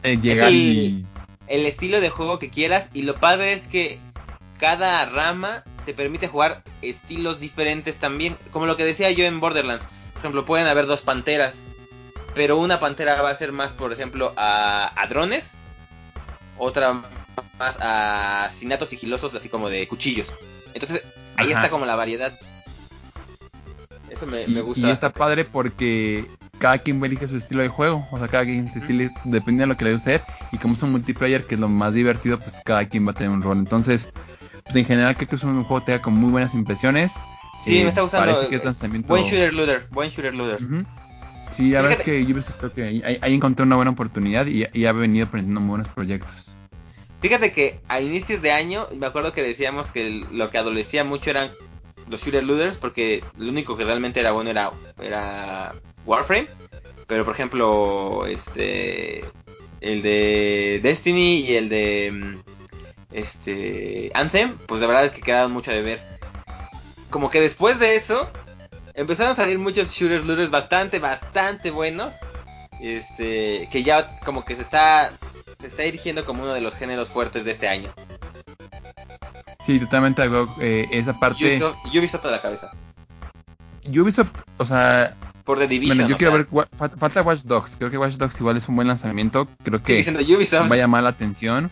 eh, llegar el- y... el estilo de juego que quieras y lo padre es que cada rama te permite jugar estilos diferentes también, como lo que decía yo en Borderlands. Por ejemplo, pueden haber dos panteras, pero una pantera va a ser más, por ejemplo, a, a drones, otra más a asesinatos sigilosos, así como de cuchillos. Entonces, ahí Ajá. está como la variedad. Eso me, Y, me gusta. y está padre porque cada quien elige su estilo de juego. O sea, cada quien su estilo depende de lo que le guste. Y como es un multiplayer, que es lo más divertido, pues cada quien va a tener un rol. Entonces, pues en general creo que es un juego que te da con muy buenas impresiones. Sí, Eh, me está gustando. Parece que es lanzamiento... Buen shooter looter, buen shooter looter. Ujú. Sí, la verdad es Fíjate- que Ubisoft creo que ahí, encontré una buena oportunidad y, y ha venido presentando muy buenos proyectos. Fíjate que a inicios de año me acuerdo que decíamos que lo que adolecía mucho eran los shooter looters porque lo único que realmente era bueno era era Warframe, pero por ejemplo, este el de Destiny y el de mm, este Anthem, pues la verdad es que quedaron mucho de ver. Como que después de eso empezaron a salir muchos shooter looters bastante bastante buenos. Este, que ya como que se está se está erigiendo como uno de los géneros fuertes de este año. Sí, totalmente de acuerdo. Eh, esa parte... Ubisoft, a la cabeza. Ubisoft, o sea, Por The Division. bueno, yo quiero sea, ver... Falta Watch Dogs. Creo que Watch Dogs igual es un buen lanzamiento. Creo que... va a llamar la atención.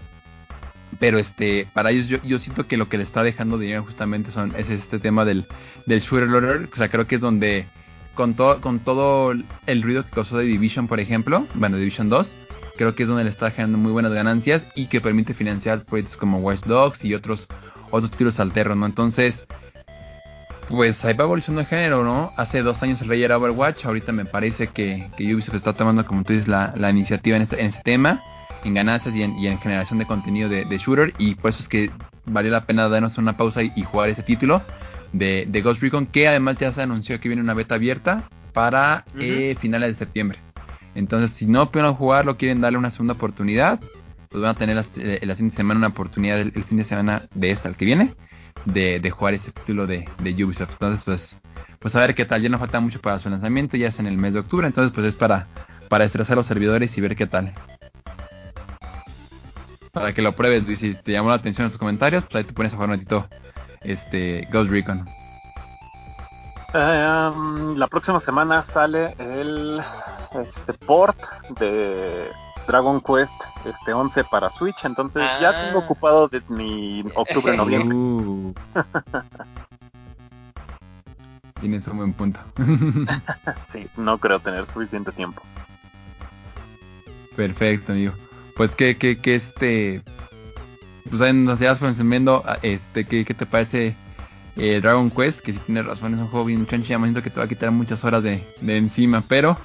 Pero este, para ellos yo, yo siento que lo que le está dejando dinero justamente son es este tema del, del shooter looter. O sea, creo que es donde con todo con todo el ruido que causó de Division, por ejemplo, bueno, Division 2, creo que es donde le está generando muy buenas ganancias y que permite financiar proyectos como Watch Dogs y otros otros títulos alternos, ¿no? Entonces, pues ahí va evolucionando el género, ¿no? Hace dos años el rey era Overwatch, ahorita me parece que, que Ubisoft está tomando, como tú dices, la, la iniciativa en este, en este tema. en ganancias y en, y en generación de contenido de, de, shooter y por eso es que valió la pena darnos una pausa y, y jugar ese título de, de, Ghost Recon que además ya se anunció que viene una beta abierta para uh -huh. eh, finales de septiembre. Entonces si no pueden jugarlo, quieren darle una segunda oportunidad, pues van a tener la, eh, la siguiente semana una oportunidad el, el, fin de semana de esta, el que viene, de, jugar ese título de, de Ubisoft. Entonces pues pues a ver qué tal, ya no falta mucho para su lanzamiento, ya es en el mes de octubre, entonces pues es para, para estresar los servidores y ver qué tal. Para que lo pruebes, y si te llamó la atención en sus comentarios, pues ahí te pones a jugar un este, Ghost Recon. Uh, um, la próxima semana sale el este, port de Dragon Quest este 11 para Switch, entonces ah. ya tengo ocupado de mi octubre-noviembre. Uh. Tienes un buen punto. sí, no creo tener suficiente tiempo. Perfecto, amigo. Pues que, que, que este... Pues ahí nos llevas viendo, este, ¿qué, ¿qué te parece eh, Dragon Quest? Que si tienes razón, es un juego bien chancho, ya me siento que te va a quitar muchas horas de, de encima, pero...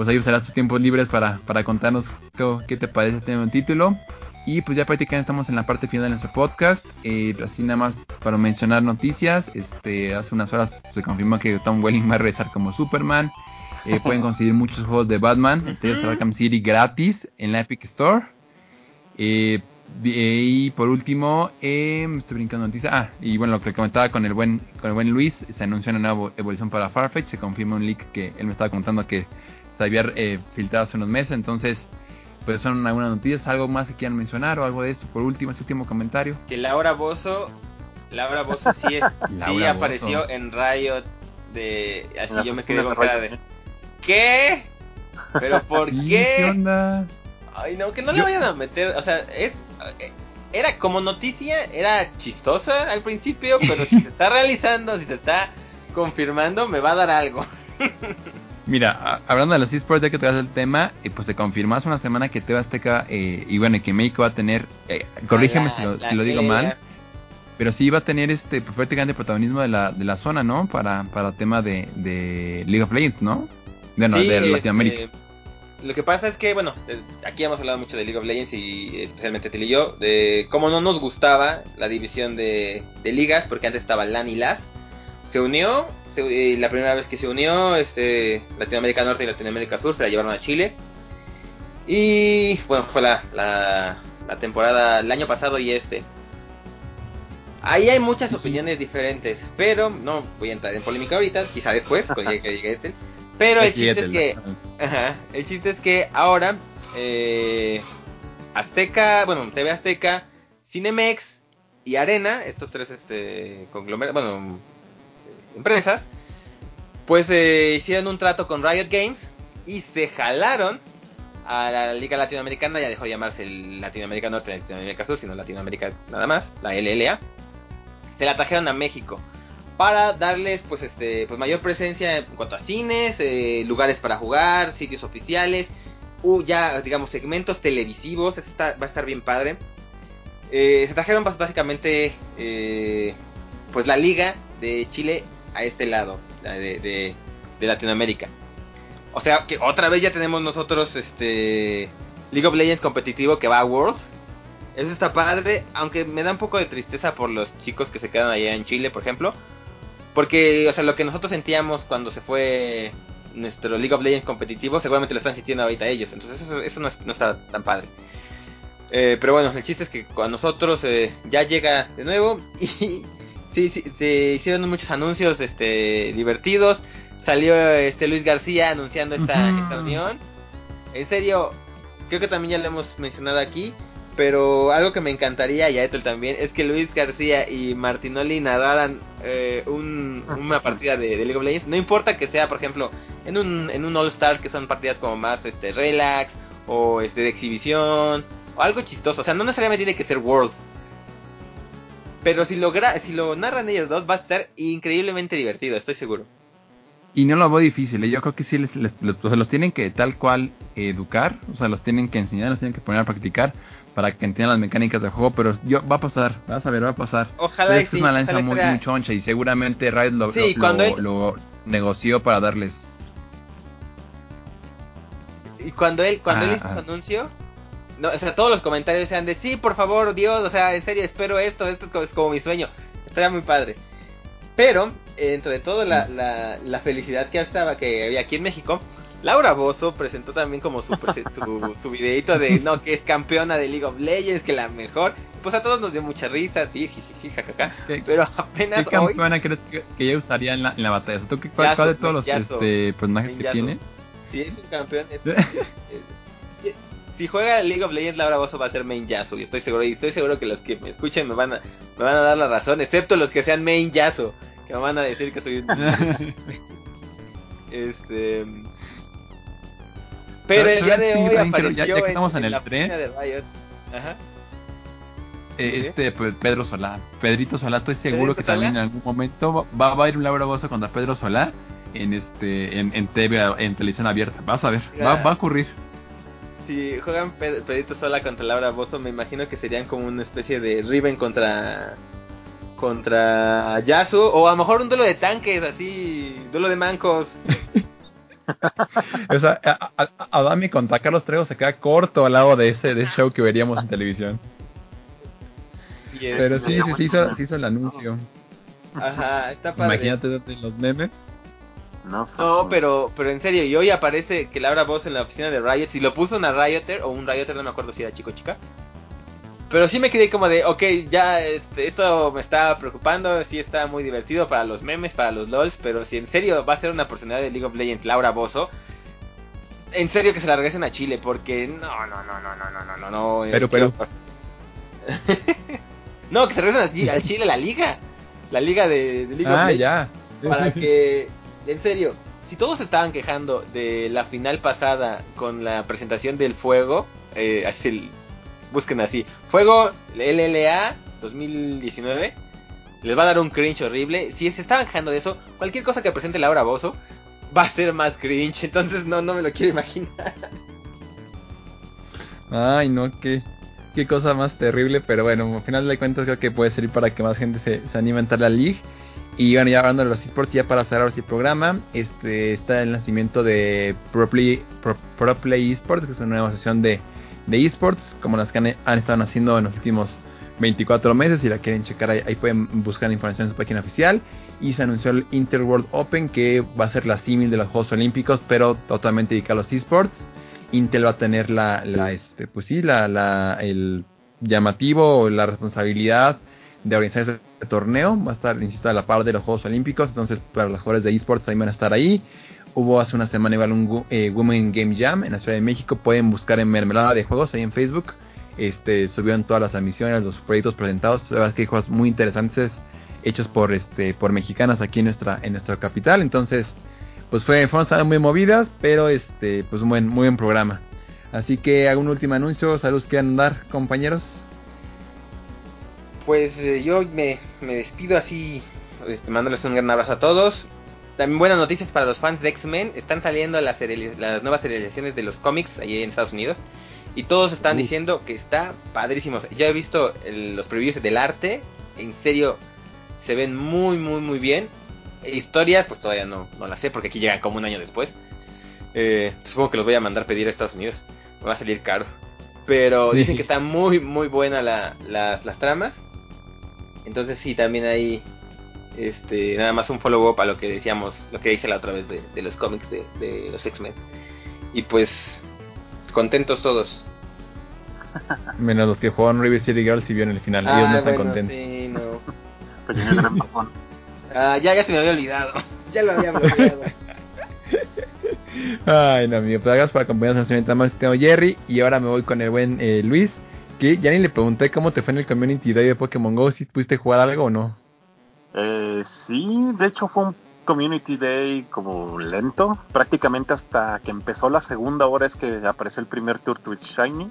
Pues ahí usarás tus tiempos libres para, para contarnos qué, qué te parece este nuevo título. Y pues ya prácticamente estamos en la parte final de nuestro podcast. Eh, así nada más para mencionar noticias. Este, hace unas horas se confirmó que Tom Welling va a regresar como Superman. Eh, pueden conseguir muchos juegos de Batman, entre ellos Arkham City gratis en la Epic Store. Eh, y por último, eh, me estoy brincando noticias. Ah, y bueno, lo que comentaba con el buen con el buen Luis, se anunció una nueva evolución para Farfetch. Se confirma un leak que él me estaba contando que se había filtrado hace unos meses. Entonces, pues son algunas noticias, algo más que quieran mencionar o algo de esto por último, este último comentario. Que Laura Bozo, Laura Bozo sí, es, sí apareció en Riot de así yo me quedé con cara de ¿Qué? ¿Pero por sí, qué? ¿Qué onda? Ay, no, que no yo... le vayan a meter, o sea, es era como noticia, era chistosa al principio, pero si se está realizando, si se está confirmando, me va a dar algo. Mira, hablando de los esports, ya que te das el tema, eh, pues te confirmó hace una semana que Teba Azteca, eh, y bueno, que México va a tener, eh, corrígeme la, si, lo, si lo, digo mal, pero sí va a tener este pues, prácticamente protagonismo de la, de la zona, ¿no? Para, para tema de, de League of Legends, ¿no? Bueno, sí, de Latinoamérica. Este, lo que pasa es que, bueno, aquí hemos hablado mucho de League of Legends y especialmente Til y yo, de cómo no nos gustaba la división de, de ligas, porque antes estaba LAN y LAS. Se unió se, la primera vez que se unió, este, Latinoamérica Norte y Latinoamérica Sur se la llevaron a Chile. Y bueno, fue la, la, la, temporada el año pasado y este. Ahí hay muchas opiniones diferentes, pero no voy a entrar en polémica ahorita, quizá después, cuando llegue, llegue este. Pero el chiste es que, ajá, el chiste es que ahora eh, Azteca, bueno, TV Azteca, Cinemex y Arena, estos tres este conglomerados, bueno, empresas, pues eh, hicieron un trato con Riot Games y se jalaron a la Liga Latinoamericana, ya dejó de llamarse Latinoamérica Norte Latinoamérica Sur, sino Latinoamérica nada más, la LLA. Se la trajeron a México para darles pues este pues mayor presencia en cuanto a cines, eh, lugares para jugar, sitios oficiales, ya digamos segmentos televisivos, va a estar bien padre. Eh, se trajeron pues, básicamente eh, pues la liga de Chile a este lado de, de, Latinoamérica. O sea que otra vez ya tenemos nosotros este League of Legends competitivo que va a Worlds. Eso está padre, aunque me da un poco de tristeza por los chicos que se quedan allá en Chile, por ejemplo. Porque, o sea, lo que nosotros sentíamos cuando se fue nuestro League of Legends competitivo, seguramente lo están sintiendo ahorita ellos. Entonces eso, eso no, es, no, está tan padre. Eh, pero bueno, el chiste es que con nosotros eh, ya llega de nuevo y sí, sí, se hicieron muchos anuncios este divertidos. Salió este Luis García anunciando esta, uh -huh. esta unión. En serio, creo que también ya lo hemos mencionado aquí. Pero algo que me encantaría, y a Ethel también, es que Luis García y Martinoli narraran eh, un, una partida de, de, League of Legends. No importa que sea, por ejemplo, en un, en un All Star, que son partidas como más este relax, o este de exhibición, o algo chistoso. O sea, no necesariamente tiene que ser Worlds. Pero si lo, si lo narran ellos dos, va a estar increíblemente divertido, estoy seguro. Y no lo veo difícil, ¿eh? yo creo que sí les, les, les, los tienen que tal cual educar, o sea, los tienen que enseñar, los tienen que poner a practicar para que entiendan las mecánicas del juego, pero yo, va a pasar, vas a ver, va a pasar. Ojalá es una lanza muy, muy choncha y seguramente Riot lo, sí, lo, lo, él... lo, negoció para darles. Y cuando él cuando ah, él hizo ah. su anuncio, no, o sea, todos los comentarios sean de sí, por favor, Dios, o sea, en serio, espero esto, esto es como, es como mi sueño. Estaría muy padre. Pero, dentro de todo la, la, la felicidad que estaba, que había aquí en México, Laura Bozo presentó también como su, su, su videito de, no, que es campeona de League of Legends, que la mejor. Pues a todos nos dio mucha risa, sí, jiji, jajaja. Pero apenas ¿Qué campeona crees que, que, ella usaría en la, en la batalla? ¿Tú qué, cuál, cuál, de todos los este, personajes que tiene? Si es un campeón, es, si juega League of Legends, Laura Bozo va a ser main Yasuo. Y estoy seguro, y estoy seguro que los que me escuchen me van a, me van a dar la razón, excepto los que sean main Yasuo, que me van a decir que soy un... este... Pero el día de hoy apareció ya, ya que estamos en, en, el la tren, de Riot. Ajá. eh, este pues, Pedro Solá, Pedrito Solá, estoy seguro ¿Pedrito que también en algún momento va, va a ir un Laura Bozo contra Pedro Solá en este en, en TV en televisión abierta. Vas a ver, va, va a ocurrir. Si juegan Ped- Pedrito Sola contra Laura Bozo, me imagino que serían como una especie de Riven contra contra Yasuo o a lo mejor un duelo de tanques, así, duelo de mancos. O sea, a, Adami contra Carlos Trejo se queda corto al lado de ese, de ese show que veríamos en televisión. Pero sí, sí, se hizo, se hizo el anuncio. Ajá, está padre. Imagínate los memes. No, no pero, pero en serio, y hoy aparece que Laura Voz en la oficina de Riot, si lo puso una Rioter o un Rioter, no me acuerdo si era chico o chica. Pero sí me quedé como de, ok, ya este, esto me está preocupando, sí está muy divertido para los memes, para los LOLs, pero si en serio va a ser una personalidad de League of Legends, Laura Bozo, en serio que se la regresen a Chile, porque no, no, no, no, no, no, no, no. Eh, pero, pero. no, que se regresen a Chile, la liga, la liga de, League ah, of Legends. ya. Para que en serio, si todos estaban quejando de la final pasada con la presentación del fuego, eh, así busquen así, fuego LLA 2019, les va a dar un cringe horrible. Si se estaban quejando de eso, cualquier cosa que presente Laura Bozo va a ser más cringe, entonces no, no me lo quiero imaginar. Ay, no, qué, qué cosa más terrible. Pero bueno, al final de cuentas creo que puede servir para que más gente se, se anime a entrar a la League. Y bueno, ya hablando de los esports, ya para cerrar este programa, este está el nacimiento de Pro Play, Pro, Play Esports, que es una nueva asociación de, de esports, como las que han, estado haciendo en los últimos 24 meses. Si la quieren checar, ahí, pueden buscar información en su página oficial. Y se anunció el Interworld Open, que va a ser la símil de los Juegos Olímpicos, pero totalmente dedicado a los esports. Intel va a tener la, la este, pues sí, la, la, el llamativo, la responsabilidad de organizar ese torneo. Va a estar, insisto, a la par de los Juegos Olímpicos. Entonces, para los jugadores de esports también van a estar ahí. Hubo hace una semana igual un eh, Women Game Jam en la Ciudad de México. Pueden buscar en Mermelada de Juegos ahí en Facebook. Este, subieron todas las admisiones, los proyectos presentados. La que hay juegos muy interesantes hechos por este por mexicanas aquí en nuestra en nuestra capital. Entonces, pues fue fueron muy movidas, pero este pues un buen muy buen programa. Así que un último anuncio, saludos que dar, compañeros. Pues eh, yo me, me despido así, este, mandándoles un gran abrazo a todos. También buenas noticias para los fans de X-Men. Están saliendo las, nuevas serializaciones de los cómics allí en Estados Unidos. Y todos están Uh. diciendo que está padrísimo. Ya he visto el- los previews del arte. En serio, se ven muy, muy, muy bien. Historias, pues todavía no, no las sé porque aquí llegan como un año después. Eh, supongo que los voy a mandar pedir a Estados Unidos. Me va a salir caro. Pero dicen que está muy, muy buena la, las, las tramas. Entonces sí, también hay este nada más un follow-up a lo que decíamos, lo que hice la otra vez de, de los cómics de, de los X-Men. Y pues contentos todos. Menos los que jugaron River City Girls y vieron el final. Ellos no Ah, están bueno, contentos. sí, no. Pequeño gran bajón. Ah, ya, ya se me había olvidado. ya lo había olvidado. Ay, no, amigo. Pues gracias por acompañarnos en más. Tengo Jerry y ahora me voy con el buen eh, Luis. Que ya ni le pregunté cómo te fue en el Community Day de Pokémon Go. Si pudiste jugar algo o no. Eh, sí, de hecho fue un Community Day como lento, prácticamente hasta que empezó la segunda hora es que apareció el primer Turtwitch Shiny,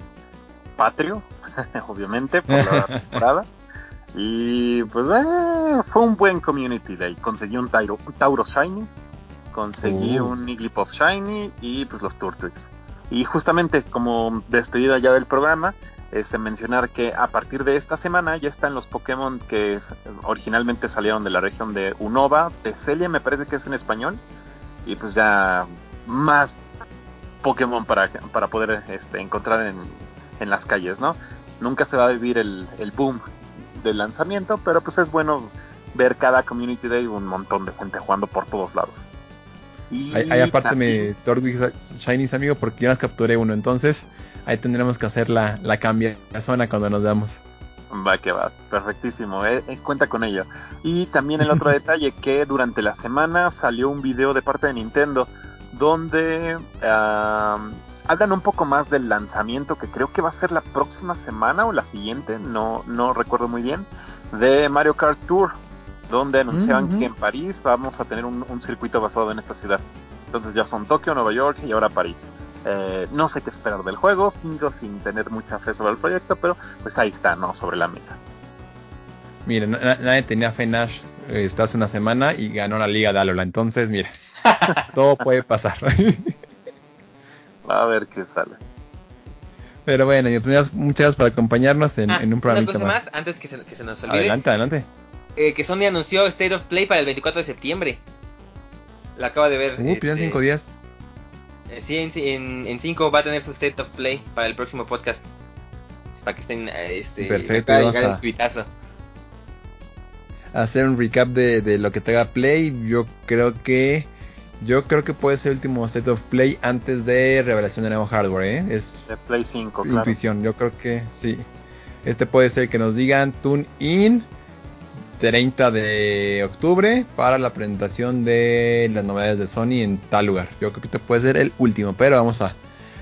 Patrio, obviamente, por la temporada. Y pues eh, fue un buen Community Day, conseguí un, Tairo, un Tauro Shiny, conseguí Uh. un Igglybuff Shiny y pues los Turtwitch. Y justamente como despedida ya del programa, este, mencionar que a partir de esta semana ya están los Pokémon que originalmente salieron de la región de Unova, Teselia me parece que es en español, y pues ya más Pokémon para, para poder este, encontrar en, en las calles, ¿no? Nunca se va a vivir el, el boom del lanzamiento, pero pues es bueno ver cada Community Day un montón de gente jugando por todos lados. Y ahí, aparte me Tortwig Shinies amigo porque yo las capturé uno, entonces ahí tendremos que hacer la, la zona cuando nos veamos. Va que va, perfectísimo, eh, eh, cuenta con ello. Y también el otro detalle que durante la semana salió un video de parte de Nintendo donde hablan un poco más del lanzamiento que creo que va a ser la próxima semana o la siguiente, no, no recuerdo muy bien, de Mario Kart Tour, donde anunciaban que en París vamos a tener un, circuito basado en esta ciudad. Entonces ya son Tokio, Nueva York y ahora París. Eh, no sé qué esperar del juego, sigo sin tener mucha fe sobre el proyecto, pero pues ahí está, ¿no? Sobre la mesa. Mira, nadie tenía fe en Nash eh, hace una semana y ganó la liga de Alola, entonces mira, todo puede pasar. a ver qué sale. Pero bueno, muchas gracias por acompañarnos en, ah, un programa más. antes que se, nos olvide. Adelante, adelante. Eh, que Sony anunció State of Play para el 24 de septiembre. La acaba de ver. Uh, este, cinco días. Eh, sí, en 5 va a tener su State of Play para el próximo podcast. Para que estén. Eh, este, Perfecto. hacer un recap de, de lo que tenga Play. Yo creo que yo creo que puede ser el último State of Play antes de revelación de nuevo hardware, ¿eh? Es de Play 5, claro. Intuición, yo creo que sí. Este puede ser que nos digan Tune In 30 de octubre para la presentación de las novedades de Sony en tal lugar. Yo creo que este puede ser el último, pero vamos a,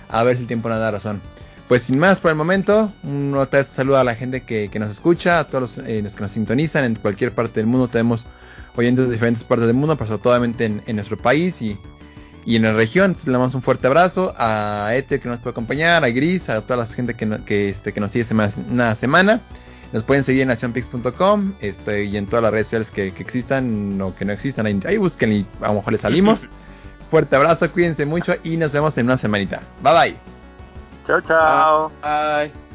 a ver si el tiempo nos da razón. Pues sin más por el momento, un saludo a la gente que, nos escucha, a todos eh, los, que nos sintonizan en cualquier parte del mundo. Tenemos oyentes de diferentes partes del mundo, pero sobre en, en nuestro país y, en la región. Entonces le damos un fuerte abrazo a Ete que nos puede acompañar, a Gris, a toda la gente que, que, este, que nos sigue semana, una semana. Nos pueden seguir en accionpix.com este, y en todas las redes sociales que, existan o que no existan. Ahí, ahí busquen y a lo mejor les salimos. fuerte abrazo, cuídense mucho y nos vemos en una semanita. Bye bye. Chao, chao. Bye.